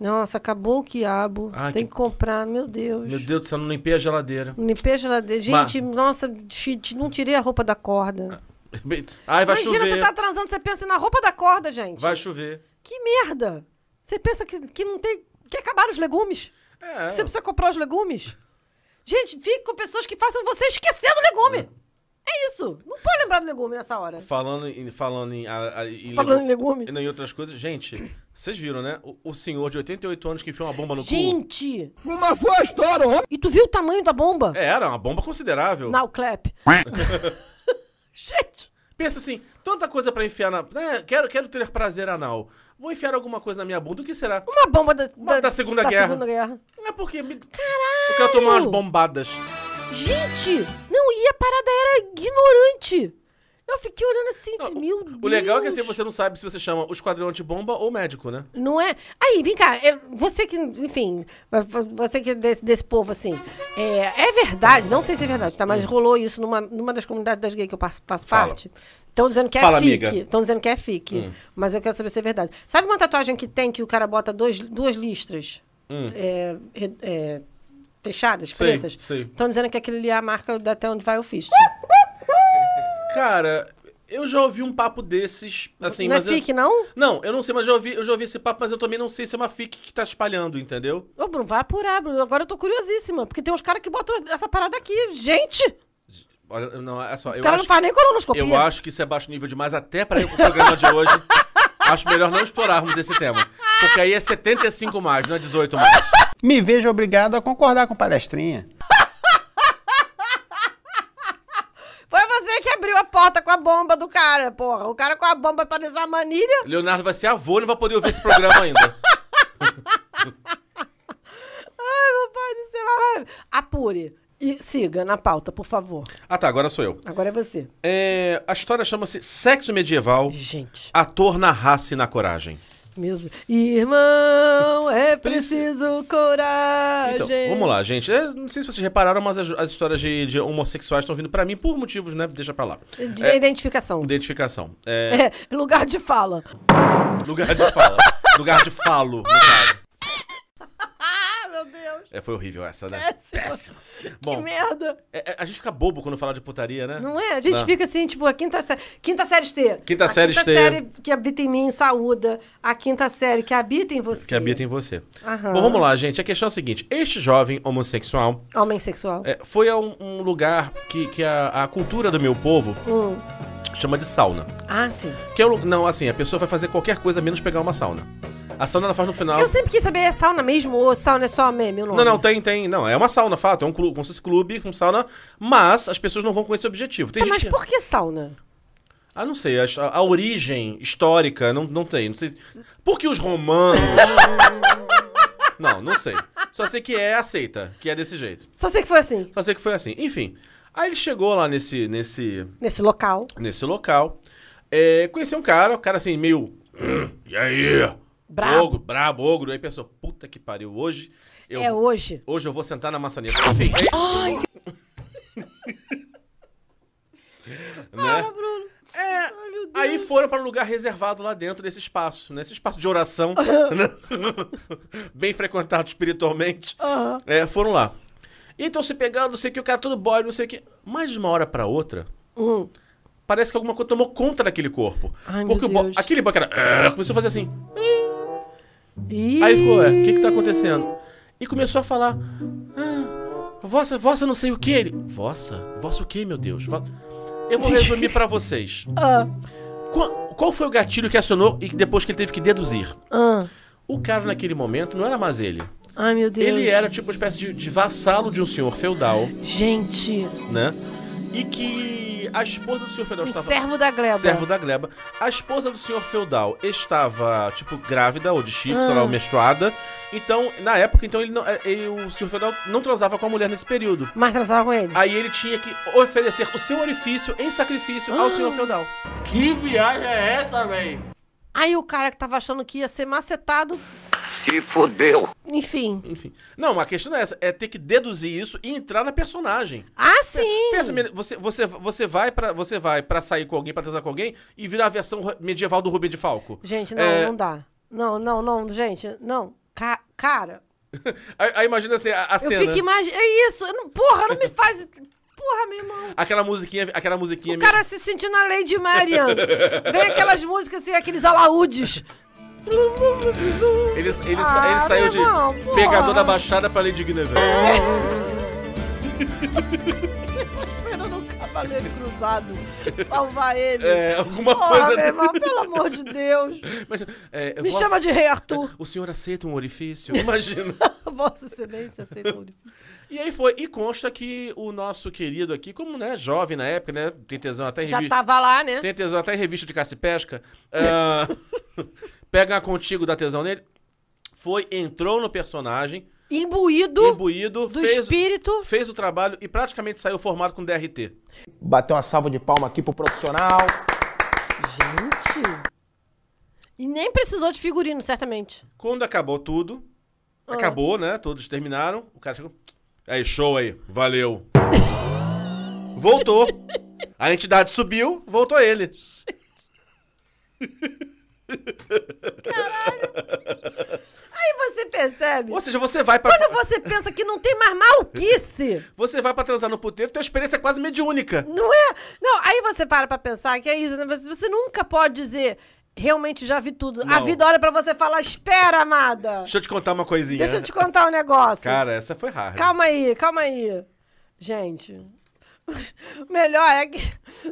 Nossa, acabou o quiabo. Ah, tem que- que... comprar, meu Deus. Meu Deus do céu, não limpei a geladeira. Limpei a geladeira. Gente, nossa, ti- ti- não tirei a roupa da corda. Ai, vai Imagina, chover. você tá transando, você pensa na roupa da corda, gente. Vai chover. Que merda! Você pensa que, que não tem. que acabaram os legumes? É. Você precisa comprar os legumes? Gente, fique com pessoas que façam você esquecer do legume. É isso. Não pode lembrar do legume nessa hora. Falando em. Falando em, a- a- em Falando legu- em legume. e em outras coisas. Gente, vocês viram, né? O, o senhor de 88 anos que enfiou uma bomba no cu. Gente! Uma foi a história, ó. E tu viu o tamanho da bomba? É, era uma bomba considerável. Now clap. *laughs* Gente! Pensa assim, tanta coisa pra enfiar na. né, quero, quero ter prazer anal. Vou enfiar alguma coisa na minha bunda. O que será? Uma bomba da, Uma da Segunda Guerra. Segunda Guerra. Não é porque. Me... Eu quero tomar umas bombadas. Gente! Não, e a parada era ignorante. Eu fiquei olhando assim, meu Deus. O legal é que assim você não sabe se você chama o esquadrão antibomba ou médico, né? Não é? Aí, vem cá, é, você que, enfim, você que é desse, desse povo, assim, é, é verdade, não sei se é verdade, tá? Mas rolou isso numa, numa das comunidades das gays que eu faço, faço Hum. Parte. Estão dizendo que é Fala, fique. amiga. Estão dizendo que é fique. Hum. Mas eu quero saber se é verdade. Sabe uma tatuagem que tem que o cara bota dois, duas listras Hum. é, é, fechadas, Sei, pretas? Estão dizendo que aquilo ali é a marca da- até onde vai o fist. *laughs* Cara, eu já ouvi um papo desses, assim, não é mas. eu- fique, não? Não, eu não sei, mas já ouvi, eu já ouvi esse papo, mas eu também não sei se é uma fic que tá espalhando, entendeu? Ô, Bruno, vai apurar, Bruno. Agora eu tô curiosíssima, porque tem uns caras que botam essa parada aqui. Gente! Olha, não, é só. O eu cara não faz nem colonoscopia. Eu acho que isso é baixo nível demais até para o programa de hoje. *laughs* acho melhor não explorarmos esse tema. Porque aí é 75 mais, não é 18 mais. Me vejo obrigado a concordar com palestrinha. Foi você que abriu a porta com a bomba do cara, porra. O cara com a bomba pra desar a manilha. Leonardo vai ser avô e não vai poder ouvir esse programa ainda. *laughs* Ai, meu pai do céu. Apure. E siga na pauta, por favor. Ah tá, agora sou eu. Agora é você. É, a história chama-se Sexo Medieval. Gente. Ator na raça e na coragem. Deus. Irmão, é preciso coragem. Então, vamos lá, gente. É, não sei se vocês repararam, mas as, as histórias de, de homossexuais estão vindo pra mim por motivos, né? Deixa pra lá. De É, identificação. identificação. É, *laughs* É, lugar de fala. Lugar de fala. lugar de falo, no caso. É, foi horrível essa, né? Péssimo. Bom, que merda. é- é- a gente fica bobo quando fala de putaria, né? Não é? A gente Não. fica assim, tipo, a quinta série. Quinta série T. Quinta a série quinta T. série que habita em mim, saúda. A quinta série que habita em você. Que habita em você. Aham. Bom, vamos lá, gente. A questão é a seguinte: este jovem homossexual Homem sexual. é, foi a um, um lugar que, que a, a cultura do meu povo Hum. chama de sauna. Ah, sim. Que é o não, assim, a pessoa vai fazer qualquer coisa menos pegar uma sauna. A sauna ela faz no final. Eu sempre quis saber, é sauna mesmo ou sauna é só meme o nome? Não, não, tem, tem. Não, é uma sauna, fato. É um clube, como se fosse clube com sauna, mas as pessoas não vão com esse objetivo. Tem Tá, gente mas que- por que sauna? Ah, não sei. A, a origem histórica, não, não tem. Não sei. Por que os romanos. *laughs* não, não sei. Só sei que é aceita, que é desse jeito. Só sei que foi assim, Só sei que foi assim. Enfim. Aí ele chegou lá nesse, nesse, nesse local. nesse local. É, conheceu um cara, o cara assim, meio. "Hum, E aí? Brabo. Ogro, brabo, ogro. Aí pensou, puta que pariu, hoje. Eu, É hoje. Hoje eu vou sentar na maçaneta. Enfim. Ai, *laughs* né? Bruno. É, aí foram para um lugar reservado lá dentro desse espaço, nesse espaço de oração, né? *laughs* bem frequentado espiritualmente. Aham. É, foram lá. E então se pegando, não sei o que, o cara todo boy, não sei o que. Mais de uma hora pra outra, Hum. Parece que alguma coisa tomou conta daquele corpo. Ai, Porque bo- aquele que era. "Ah", começou a fazer assim. Ih. Aí ficou, ué, o que que tá acontecendo? E começou a falar. Ah, vossa, vossa não sei o que. Ele. Vossa? Vossa o que, meu Deus? Vo- Eu vou *laughs* resumir pra vocês. Ah, Qual, qual foi o gatilho que acionou e depois que ele teve que deduzir? ah. O cara naquele momento não era mais ele. Ai, meu Deus. Ele era tipo uma espécie de, de vassalo de um senhor feudal, Gente, né? E que a esposa do senhor feudal um estava. servo da gleba. Servo da gleba. A esposa do senhor feudal estava, tipo, grávida ou de chifre, sei Ah. lá, ou menstruada. Então, na época, então ele não, eh, ele- o senhor feudal não transava com a mulher nesse período. Mas transava com ele. Aí ele tinha que oferecer o seu orifício em sacrifício ao Ah. senhor feudal. Que viagem é essa, véi? Aí o cara que tava achando que ia ser macetado, Se fudeu. enfim. Enfim. Não, a questão não é essa. É ter que deduzir isso e entrar na personagem. Ah, sim! Pensa, você, você, você vai para você vai para sair com alguém, pra transar com alguém e virar a versão medieval do Rubem de Falco. Gente, não, É, não dá. Não, não, não, gente, não. Ca- cara, *laughs* Aí, aí imagina assim, a, a eu cena. fico imaginando. É isso! eu não- porra, não me faz. Porra, meu irmão. Aquela musiquinha, aquela musiquinha. O cara se sentindo a Lady Marian. Vem aquelas músicas assim, aqueles alaúdes. Ele, ele, Ah, ele saiu de irmão, pegador da Baixada pra Lady Guinevere. *laughs* Esperando um cavaleiro cruzado salvar ele. É, alguma Porra, coisa meu irmão, pelo amor de Deus. *laughs* Mas, é, Me chama de rei Arthur. O senhor aceita um orifício? *laughs* Imagina. Vossa Excelência, aceita o orifício. E aí foi. E consta que o nosso querido aqui, como né, jovem na época, né? Tem tesão até em Já revista. tava lá, né? Tem tesão até em revista de caça e pesca. ah, pega contigo da tesão nele. Foi, entrou no personagem, Imbuído imbuído, do fez, espírito. fez o trabalho e praticamente saiu formado com DRT. Bateu uma salva de palma aqui pro profissional. Gente. E nem precisou de figurino, certamente. Quando acabou tudo, Ah. acabou, né? Todos terminaram. O cara chegou. Aí, show aí, valeu. Voltou. A entidade subiu, voltou ele. *laughs* Aí você percebe. Ou seja, você vai pra. Quando você pensa que não tem mais maluquice. *laughs* Você vai pra transar no puteiro, tua experiência é quase mediúnica. Não é? Não, aí você para pra pensar que é isso, né? Você, você nunca pode dizer, realmente já vi tudo. A Não. vida olha pra você e fala, espera, amada. Deixa eu te contar uma coisinha. Deixa eu te contar um negócio. Cara, essa foi rara. Calma aí, calma aí. Gente, *laughs* melhor é que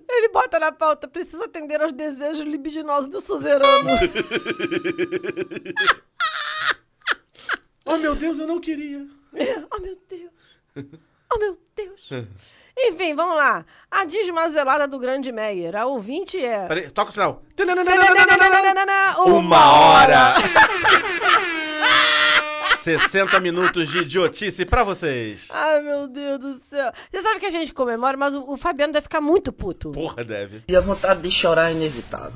ele bota na pauta, precisa atender aos desejos libidinosos do suzerano. *laughs* Oh, meu Deus, eu não queria. oh, meu Deus. Oh, meu Deus. Enfim, vamos lá. A desmazelada do Grande Meyer. A ouvinte é... Peraí, toca o sinal. Uma hora. 60 minutos de idiotice pra vocês. Ai, meu Deus do céu. Você sabe que a gente comemora, mas o, o Fabiano deve ficar muito puto. Porra, deve. E a vontade de chorar é inevitável.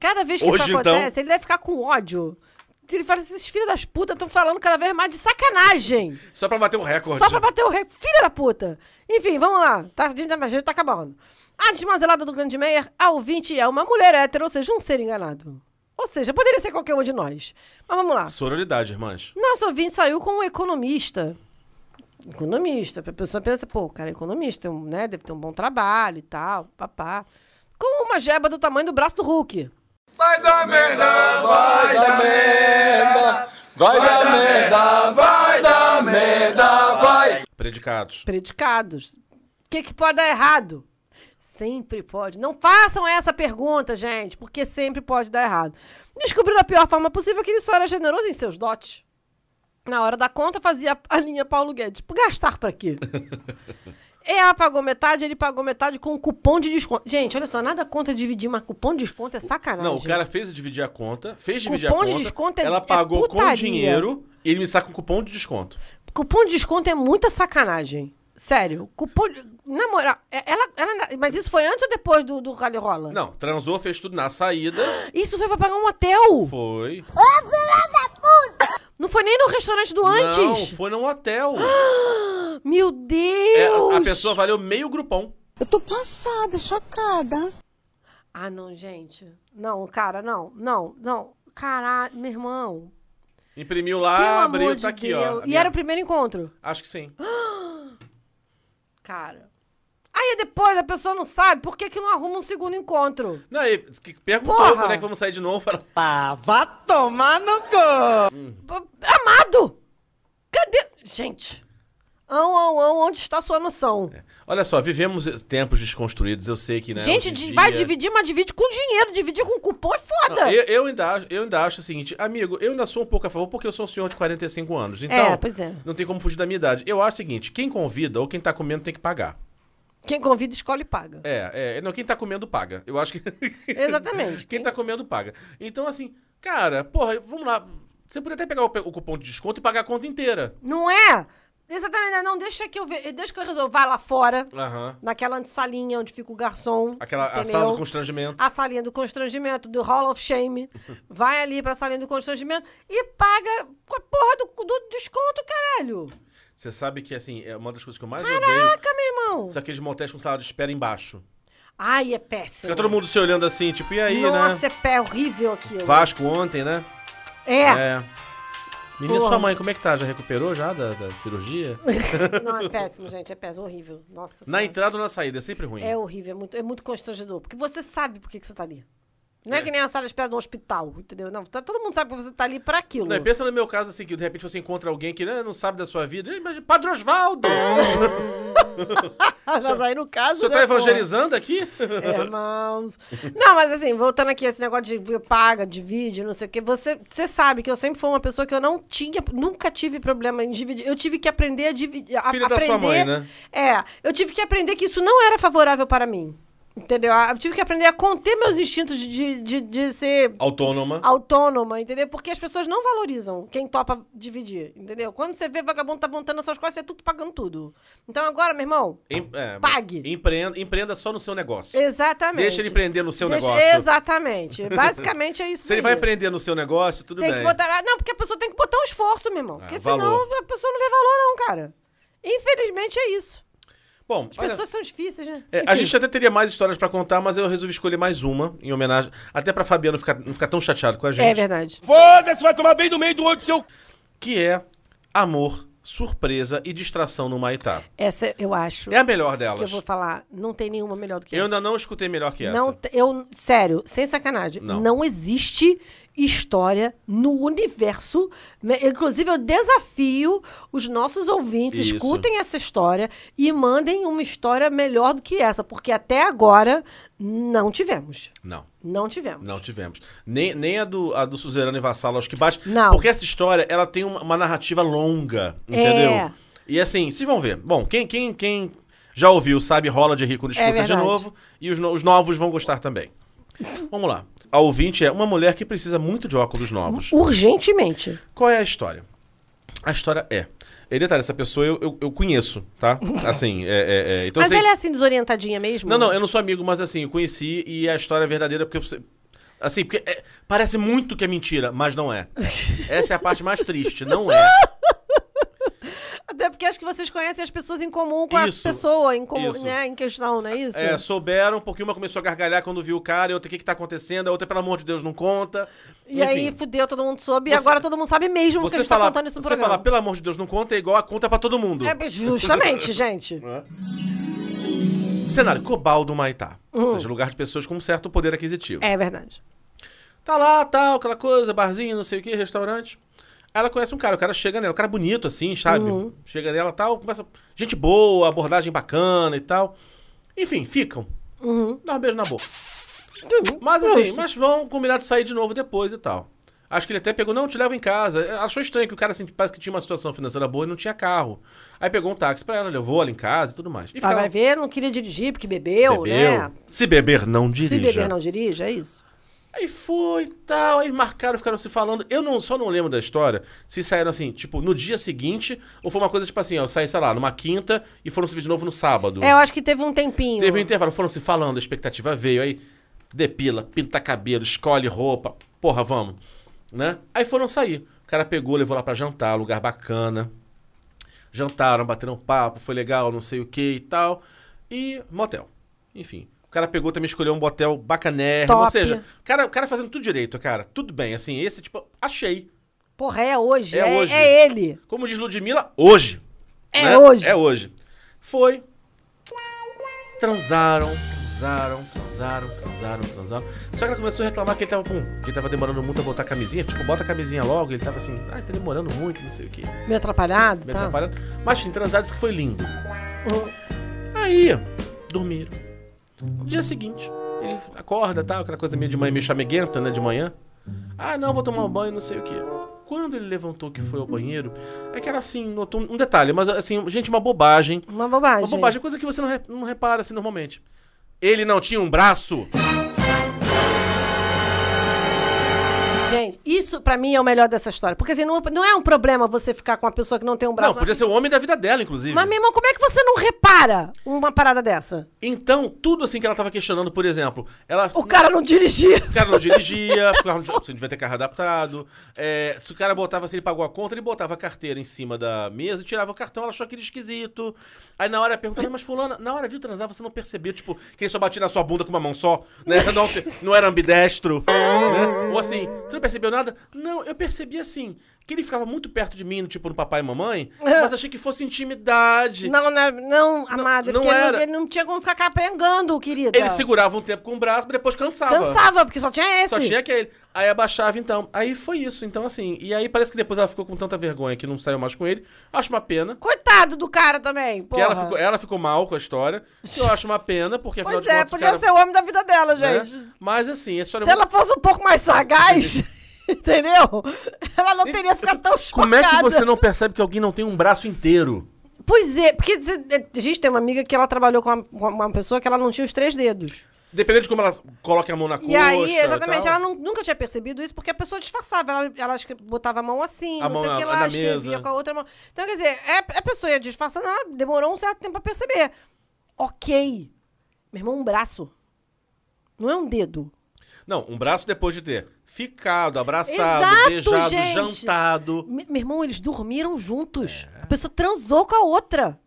Cada vez que Hoje, isso então? acontece, ele deve ficar com ódio. Que Ele fala, esses filhos das putas estão falando cada vez mais de sacanagem. Só pra bater o recorde. Só pra bater o recorde. Filha da puta. Enfim, vamos lá. Tá, a, gente, a gente tá acabando. A desmazelada do Grande Meyer, a ouvinte é uma mulher hétero, ou seja, um ser enganado. Ou seja, poderia ser qualquer um de nós. Mas vamos lá. Sororidade, irmãs. Nosso ouvinte saiu com um economista. Economista. A pessoa pensa, pô, o cara é economista, um, né? Deve ter um bom trabalho e tal, papá. Com uma jeba do tamanho do braço do Hulk. Vai dar merda, vai dar merda. Vai dar merda, vai dar merda, vai. Predicados. Predicados. O que, que pode dar errado? Sempre pode. Não façam essa pergunta, gente, porque sempre pode dar errado. Descobriu da pior forma possível que ele só era generoso em seus dotes. Na hora da conta, fazia a linha Paulo Guedes. Tipo, gastar pra quê? *laughs* Ela pagou metade, ele pagou metade com um cupom de desconto. Gente, olha só, nada contra dividir, mas cupom de desconto é sacanagem. Não, o cara fez dividir a conta, fez dividir Cupom a de conta. desconto é- ela é pagou com putaria. dinheiro e ele me saca um cupom de desconto. Cupom de desconto é muita sacanagem. Sério, cupom de... Na moral, é- ela, ela- mas isso foi antes ou depois do, do Rally Rola? Não, transou, fez tudo na saída. Isso foi pra pagar um hotel. Foi. Não foi nem no restaurante do Não, antes. foi num hotel. *gasps* Meu É, Deus! a pessoa valeu meio grupão. Eu tô passada, chocada. Ah, não, gente. Não, cara, não, não, não. Caralho, meu irmão. Imprimiu Pelo lá, amor abriu, de tá aqui, Deus. ó. E minha- era o primeiro encontro. Acho que sim. *gasps* Cara. Aí depois a pessoa não sabe por que, que não arruma um segundo encontro. Não, aí, que perguntou Porra! quando é que vamos sair de novo. Fala, Ah, vá tomar no cu! Amado! Cadê? Gente. Ão, ão, ão, onde está sua noção? Olha só, vivemos tempos desconstruídos, eu sei que, né? Gente, hoje em di- vai dia- dividir, mas divide com dinheiro. Dividir com cupom é foda. Não, eu, eu ainda acho, eu ainda acho o seguinte, amigo, eu ainda sou um pouco a favor porque eu sou um senhor de 45 anos. Então, É, pois é. não tem como fugir da minha idade. Eu acho o seguinte, quem convida ou quem tá comendo tem que pagar. Quem convida, escolhe e paga. É, é, não, quem tá comendo paga. Eu acho que. *laughs* Exatamente. quem tá comendo paga. Então, assim, cara, porra, vamos lá. Você podia até pegar o, o cupom de desconto e pagar a conta inteira. Não é? Exatamente. Não, deixa que eu ver. Deixa que eu resolvo. Vai lá fora. Aham. Naquela salinha onde fica o garçom. Aquela a sala do constrangimento. A salinha do constrangimento, do Hall of Shame. *laughs* Vai ali pra salinha do constrangimento e paga com a porra do, do desconto, caralho. Você sabe que, assim, é uma das coisas que eu mais Caraca, odeio. meu irmão. São aqueles motéis com sala de espera embaixo. Ai, é péssimo. Fica todo mundo se olhando assim, tipo, e aí, Nossa, né? é pé horrível aquilo. Vasco ontem, né? É. É. Menina, sua mãe, como é que tá? Já recuperou já da, da cirurgia? *laughs* Não, é péssimo, gente. É péssimo, horrível. Nossa na Senhora. entrada ou na saída? É sempre ruim. É horrível, é muito, é muito constrangedor. Porque você sabe por que, que você tá ali. Não é, que nem a sala de espera de um hospital, entendeu? Não, tá- todo mundo sabe que você tá ali pra aquilo. Não, pensa no meu caso, assim, que de repente você encontra alguém que né, não sabe da sua vida. Ei, Mas Padre Osvaldo! *laughs* Mas aí no caso. Você né, tá evangelizando aqui? É, *laughs* Irmãos. Não, mas assim, voltando aqui esse negócio de paga, divide, não sei o quê. Você, você sabe que eu sempre fui uma pessoa que eu não tinha, nunca tive problema em dividir. Eu tive que aprender a dividir. a- Filha da aprender, sua mãe, né? É, eu tive que aprender que isso não era favorável para mim. Entendeu? Eu tive que aprender a conter meus instintos de, de, de, ser Autônoma. autônoma, entendeu? Porque as pessoas não valorizam quem topa dividir, entendeu? Quando você vê vagabundo tá montando essas coisas, você é tudo pagando tudo. Então agora, meu irmão, Em- é, Pague. Empreenda, empreenda só no seu negócio. exatamente. Deixa ele empreender no seu Deixa- negócio. Exatamente. *laughs* Basicamente é isso Se ele vai empreender no seu negócio, tudo Tem bem. botar. Não, porque a pessoa tem que botar um esforço, meu irmão. Ah, porque valor. senão a pessoa não vê valor, não, cara. Infelizmente é isso. Bom, As olha- pessoas são difíceis, né? É, a gente até teria mais histórias pra contar, mas eu resolvi escolher mais uma, em homenagem. Até pra Fabiano ficar, não ficar tão chateado com a gente. É verdade. Foda-se, vai tomar bem do meio do olho do seu. Que é amor, surpresa e distração no Maitá. Essa eu acho. É a melhor Que eu delas. vou falar. Não tem nenhuma melhor do que Eu essa. ainda não escutei melhor que essa. Não, te- eu, sério, sem sacanagem, Não. não, existe história no universo. né? Inclusive, eu desafio os nossos ouvintes, Isso. escutem essa história e mandem uma história melhor do que essa, porque até agora não tivemos. Não. Não tivemos. Não tivemos. Nem, nem a do, a do Suzerano e Vassalo, acho que bate. Não. Porque essa história, ela tem uma, uma narrativa longa, entendeu? É. E assim, vocês vão ver. Bom, quem, quem, quem já ouviu, sabe, rola de rir quando escuta de É verdade. novo. E os, no- os novos vão gostar também. Vamos lá. A ouvinte é uma mulher que precisa muito de óculos novos. Urgentemente. Qual é a história? A história é. E detalhe, essa pessoa eu, eu, eu conheço, tá? *laughs* Assim, é. é, é, então, Mas assim, ela é assim, desorientadinha mesmo? Não, não, eu não sou amigo, mas assim, eu conheci e a história é verdadeira porque você. Assim, porque é- parece muito que é mentira, mas não é. *laughs* Essa é a parte mais triste, não é. Até porque acho que vocês conhecem as pessoas em comum com Isso, a pessoa em, comum, né, em questão, não é isso? É, souberam, porque uma começou a gargalhar quando viu o cara, e outra, o que que tá acontecendo? A outra, pelo amor de Deus, não conta. E aí fudeu, todo mundo soube, e Você- agora todo mundo sabe mesmo que a Você gente tá falar, contando isso no você programa. falar, pelo amor de Deus, não conta, é igual a conta pra todo mundo. É, *laughs* justamente, gente. Cenário, Cobaldo Maitá. Hum. Ou seja, lugar de pessoas com um certo poder aquisitivo. É verdade. Tá lá, tal, aquela coisa, barzinho, não sei o que, restaurante. Ela conhece um cara, o cara chega nela, um cara bonito assim, sabe? Uhum. Chega nela tal, começa. Gente boa, abordagem bacana e tal. Enfim, ficam. Uhum. Dá um beijo na boca. Mas assim, mas vão combinar de sair de novo depois e tal. Acho que ele até pegou, não, te levo em casa. Achou estranho que o cara assim, parece que tinha uma situação financeira boa e não tinha carro. Aí pegou um táxi pra ela, levou ela em casa e tudo mais. E ficava- vai ver, não queria dirigir porque bebeu, bebeu. né? Se beber, não dirija. Se beber não dirige, é isso. Aí foi e tal, aí marcaram, ficaram se falando. Eu não, só não lembro da história se saíram assim, tipo, no dia seguinte, ou foi uma coisa tipo assim, ó, saí, sei lá, numa quinta e foram se ver de novo no sábado. É, eu acho que teve um tempinho. Teve um intervalo, foram se falando, a expectativa veio, aí depila, pinta cabelo, escolhe roupa, porra, vamos, né? Aí foram sair. O cara pegou, levou lá pra jantar, lugar bacana. Jantaram, bateram papo, foi legal, não sei o que e tal. E motel. Enfim. O cara pegou também, escolheu um motel bacanérrimo. Ou seja, o cara, o cara fazendo tudo direito, cara. Tudo bem, assim, esse tipo, achei. Porra, é hoje. É É, hoje. é ele. Como diz Ludmilla, hoje. É né? hoje. É hoje. Foi. Transaram, transaram, transaram, transaram, transaram. Só que ela começou a reclamar que ele tava, que ele tava demorando muito a botar a camisinha. Tipo, bota a camisinha logo. Ele tava assim, ah, tá demorando muito, não sei o quê. Meio atrapalhado, Me tá? atrapalhando. Mas, enfim, transaram, disse que foi lindo. Uhum. Aí, dormiram. No dia seguinte, ele acorda, tal, aquela coisa meio de manhã, meio chameguenta, né, de manhã. Ah, não, vou tomar um banho, não sei o quê. Quando ele levantou que foi ao banheiro, é que era assim, notou um detalhe, mas assim, gente, uma bobagem. Uma bobagem. Uma bobagem, coisa que você não, re- não repara assim normalmente. Ele não tinha um braço? Isso pra mim é o melhor dessa história. Porque assim, não, não é um problema você ficar com uma pessoa que não tem um braço. Não, podia ser o homem da vida dela, inclusive. Mas, meu irmão, como é que você não repara uma parada dessa? Então, tudo assim que ela tava questionando, por exemplo, ela. O cara não dirigia. O cara não dirigia, o carro não- você devia ter carro adaptado. É, se o cara botava, se ele pagou a conta, ele botava a carteira em cima da mesa e tirava o cartão, ela achou aquele esquisito. Aí na hora perguntava, mas fulana, na hora de transar você não percebeu, tipo, que ele só batia na sua bunda com uma mão só, né? Não, não era ambidestro, né? Ou assim, você não percebeu nada. Não, eu percebi assim, que ele ficava muito perto de mim, tipo no papai e mamãe, É. mas achei que fosse intimidade. Não, não, não, amado, não porque ele, era. não, ele não tinha como ficar capengando, querido. Ele segurava um tempo com o braço, mas depois cansava. Cansava, porque só tinha esse. Só tinha aquele. Aí abaixava, então. Aí foi isso. Então, assim. E aí parece que depois ela ficou com tanta vergonha que não saiu mais com ele. Acho uma pena. Coitado do cara também, porra. ela ficou, ela ficou mal com a história. Eu acho uma pena, porque afinal Pois de é, contas. o podia cara- ser o homem da vida dela, né? gente. Mas assim, a história Se ela fosse um pouco mais sagaz, *laughs* *laughs* entendeu? Ela não teria ficado tão chocada. Como é que você não percebe que alguém não tem um braço inteiro? Pois é, porque a gente tem uma amiga que ela trabalhou com uma, com uma pessoa que ela não tinha os três dedos. Dependendo de como ela coloca a mão na coxa. E aí, exatamente, ela não- nunca tinha percebido isso porque a pessoa disfarçava. Ela, ela botava a mão assim, A não sei mão o que lá, escrevia mesa. com a outra mão. Então, quer dizer, é, a pessoa ia disfarçando, ela demorou um certo tempo pra perceber. Ok. Meu irmão, um braço. Não é um dedo. Não, um braço depois de ter ficado, abraçado, Exato, beijado, gente. jantado. Me- meu irmão, eles dormiram juntos. A pessoa transou com a outra.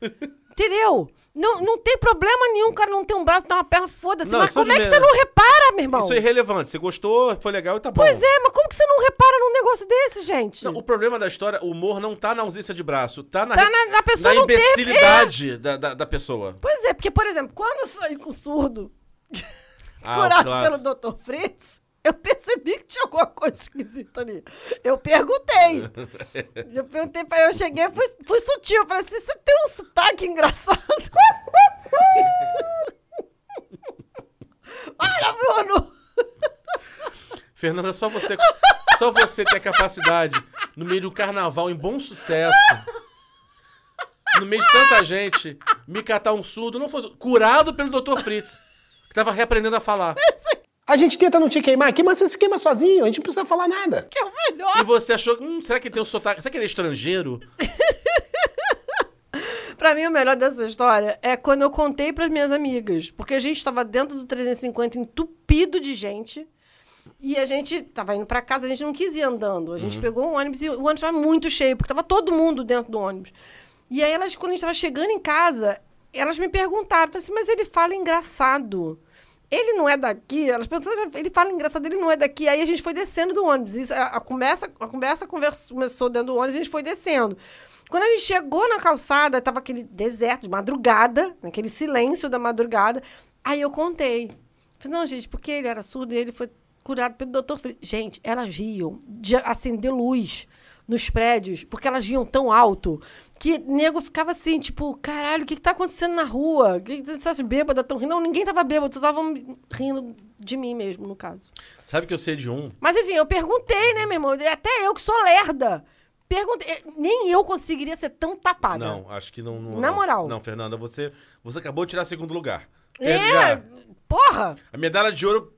*laughs* Entendeu? Não, não tem problema nenhum, o cara não tem um braço, tem uma perna, foda-se. Não, Mas é como é que você não repara, meu irmão? Isso é irrelevante. Você gostou, foi legal e tá bom. Pois é, mas como que você não repara num negócio desse, gente? Não, o problema da história, o humor não tá na ausência de braço, tá na, Tá na- na pessoa na não ter- imbecilidade da, da, da pessoa. Pois é, porque, por exemplo, quando eu saí com o surdo, *laughs* Ah, curado pelo. Dr. Fritz, *laughs* eu percebi que tinha alguma coisa esquisita ali. Eu perguntei. *laughs* Eu perguntei pra eu cheguei, fui, fui sutil. Eu falei assim: você tem um sotaque engraçado? *laughs* Para, Bruno! Fernanda, só você, só você tem a capacidade, no meio de um carnaval em bom sucesso, no meio de tanta gente, me catar um surdo, não fosse curado pelo Dr. Fritz, que tava reaprendendo a falar. A gente tenta não te queimar aqui, mas você se queima sozinho, a gente não precisa falar nada. Que é o melhor. E você achou, hum, será que ele tem um sotaque? Será que ele é estrangeiro? *laughs* Pra mim, o melhor dessa história é quando eu contei pras minhas amigas. Porque a gente tava dentro do 350 entupido de gente. E a gente tava indo pra casa, a gente não quis ir andando. A gente Uhum. pegou um ônibus e o ônibus tava muito cheio, porque tava todo mundo dentro do ônibus. E aí, elas, quando a gente tava chegando em casa, elas me perguntaram, falaram assim, mas ele fala engraçado. Ele não é daqui? Elas pensaram, ele fala engraçado, ele não é daqui. Aí a gente foi descendo do ônibus. Isso, a, a conversa, a conversa conversa- começou dentro do ônibus a gente foi descendo. Quando a gente chegou na calçada, tava aquele deserto de madrugada, aquele silêncio da madrugada. Aí eu contei. Falei, não, gente, porque ele era surdo e ele foi curado pelo doutor Fritz. Gente, elas riam de acender luz nos prédios, porque elas riam tão alto que nego ficava assim, tipo, caralho, o que, que tá acontecendo na rua? Que, que essas bêbadas tão rindo? Não, ninguém tava bêbado, estavam rindo de mim mesmo, no caso. Sabe que eu sei de um? Mas enfim, eu perguntei, né, meu irmão? Até eu que sou lerda. Perguntei. Nem eu conseguiria ser tão tapada. Não, acho que não. não Na moral. Não, Fernanda, você, você acabou de tirar segundo lugar. É, Já. porra! A medalha de ouro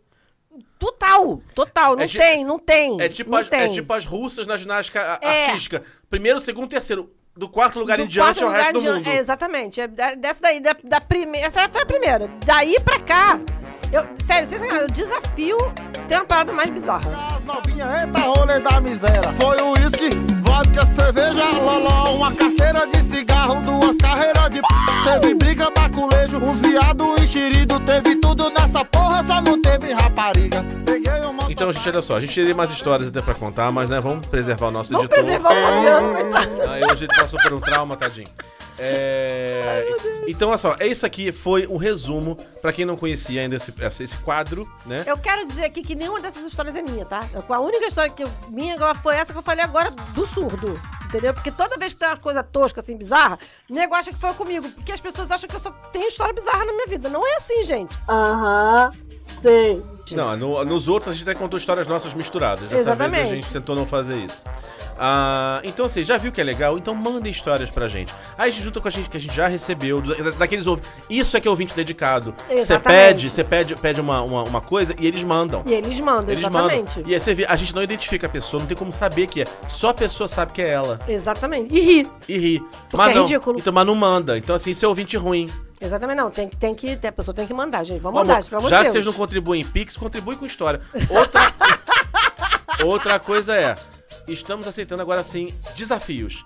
Total, total. Não É tem, não tem. é tipo, as, tem. é tipo as russas na ginástica É. artística. Primeiro, segundo, terceiro. Do quarto lugar Do em diante quarto é o resto do mundo. diante- É, exatamente. É da- dessa daí, da, da primeira. Essa foi a primeira. Daí pra cá. Eu, sério, sem sacanagem, eu desafio. Tem uma parada mais bizarra. Novinha, eita rolê da miséria. Foi o uísque, vodka, cerveja, loló, uma carteira de cigarro, duas carreiras de p. Teve briga, baculejo, uns viado enxerido. Teve tudo nessa porra, só não teve rapariga. Peguei uma. Então, gente, olha só. A gente teria mais histórias até pra contar, mas, né, vamos preservar o nosso Vamos editor. preservar o Fabiano, coitado. Aí hoje ele passou por um trauma, tadinho. É... Então, olha só, é isso aqui foi um resumo, pra quem não conhecia ainda esse, esse quadro, né? Eu quero dizer aqui que nenhuma dessas histórias é minha, tá? A única história que eu, minha agora foi essa que eu falei agora do surdo. Entendeu? Porque toda vez que tem uma coisa tosca, assim, bizarra, o nego acha que foi comigo. Porque as pessoas acham que eu só tenho história bizarra na minha vida. Não é assim, gente. Aham, sei. Não, no- nos outros a gente até contou histórias nossas misturadas. Dessa Exatamente. vez a gente tentou não fazer isso. Ah, então, assim, já viu que é legal? Então mandem histórias pra gente. Aí gente junta com a gente que a gente já recebeu, da- daqueles ouvintes. Isso é que é ouvinte dedicado. Você Exatamente. pede, você pede, pede uma, uma, uma coisa e eles mandam. E eles mandam, Eles exatamente. mandam. E aí você vê, a gente não identifica a pessoa, não tem como saber que é. Só a pessoa sabe que é ela. Exatamente. E ri. E ri. É não, ridículo. Então, mas não manda. Então, assim, isso é ouvinte ruim. Exatamente, não. Tem, que- tem que. A pessoa tem que mandar, gente. Vamos Vamos, mandar, pelo amor já que Deus. vocês não contribuem em Pix, contribui com história. Outra, *laughs* outra coisa é, estamos aceitando agora sim desafios.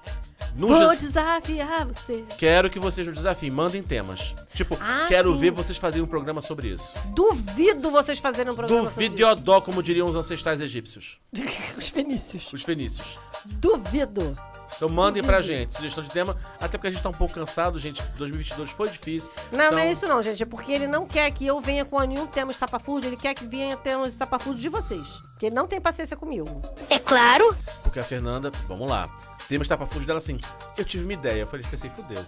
No Vou ge- desafiar você. Quero que vocês nos desafiem, mandem temas. Tipo, Ah, quero sim. ver vocês fazerem um programa sobre isso. Duvido vocês fazerem um programa sobre Duvidiodó, como diriam os ancestrais egípcios. isso. *laughs* Os fenícios. Os fenícios. Duvido. Então mandem pra gente sugestão de tema, até porque a gente tá um pouco cansado, gente. 2022 foi difícil. Não, então, não é isso não, gente. É porque ele não quer que eu venha com nenhum tema estapafúrdio, ele quer que venha temas estapafúrdio de vocês. Porque ele não tem paciência comigo. É claro. Porque a Fernanda, vamos lá. Tema estapafúrdio dela assim, eu tive uma ideia. Eu falei, pensei, fudeu.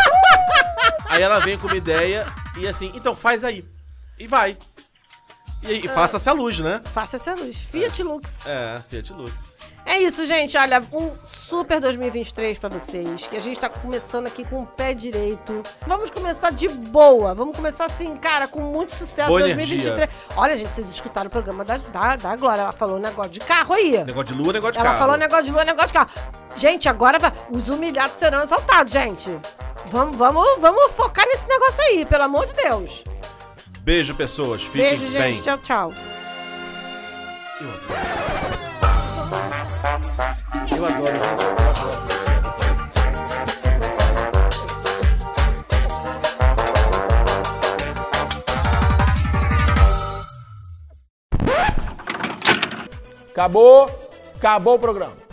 *laughs* aí ela vem com uma ideia e assim, então faz aí. E vai. E, e faça essa luz, né? Faça essa luz. Fiat Lux. É, Fiat Lux. É isso, gente. Olha, um super 2023 pra vocês. Que a gente tá começando aqui com o pé direito. Vamos começar de boa. Vamos começar assim, cara, com muito sucesso. Boa 2023. energia. Olha, gente, vocês escutaram o programa da, da, da Glória. Ela falou um negócio de carro aí. Negócio de lua, negócio de Ela carro. falou negócio de lua, negócio de carro. Gente, agora os humilhados serão exaltados, gente. Vamos, vamos, vamos focar nesse negócio aí, pelo amor de Deus. Beijo, pessoas. Fiquem Beijo, bem. gente. Tchau, tchau. Eu adoro, gente. Acabou, acabou o programa.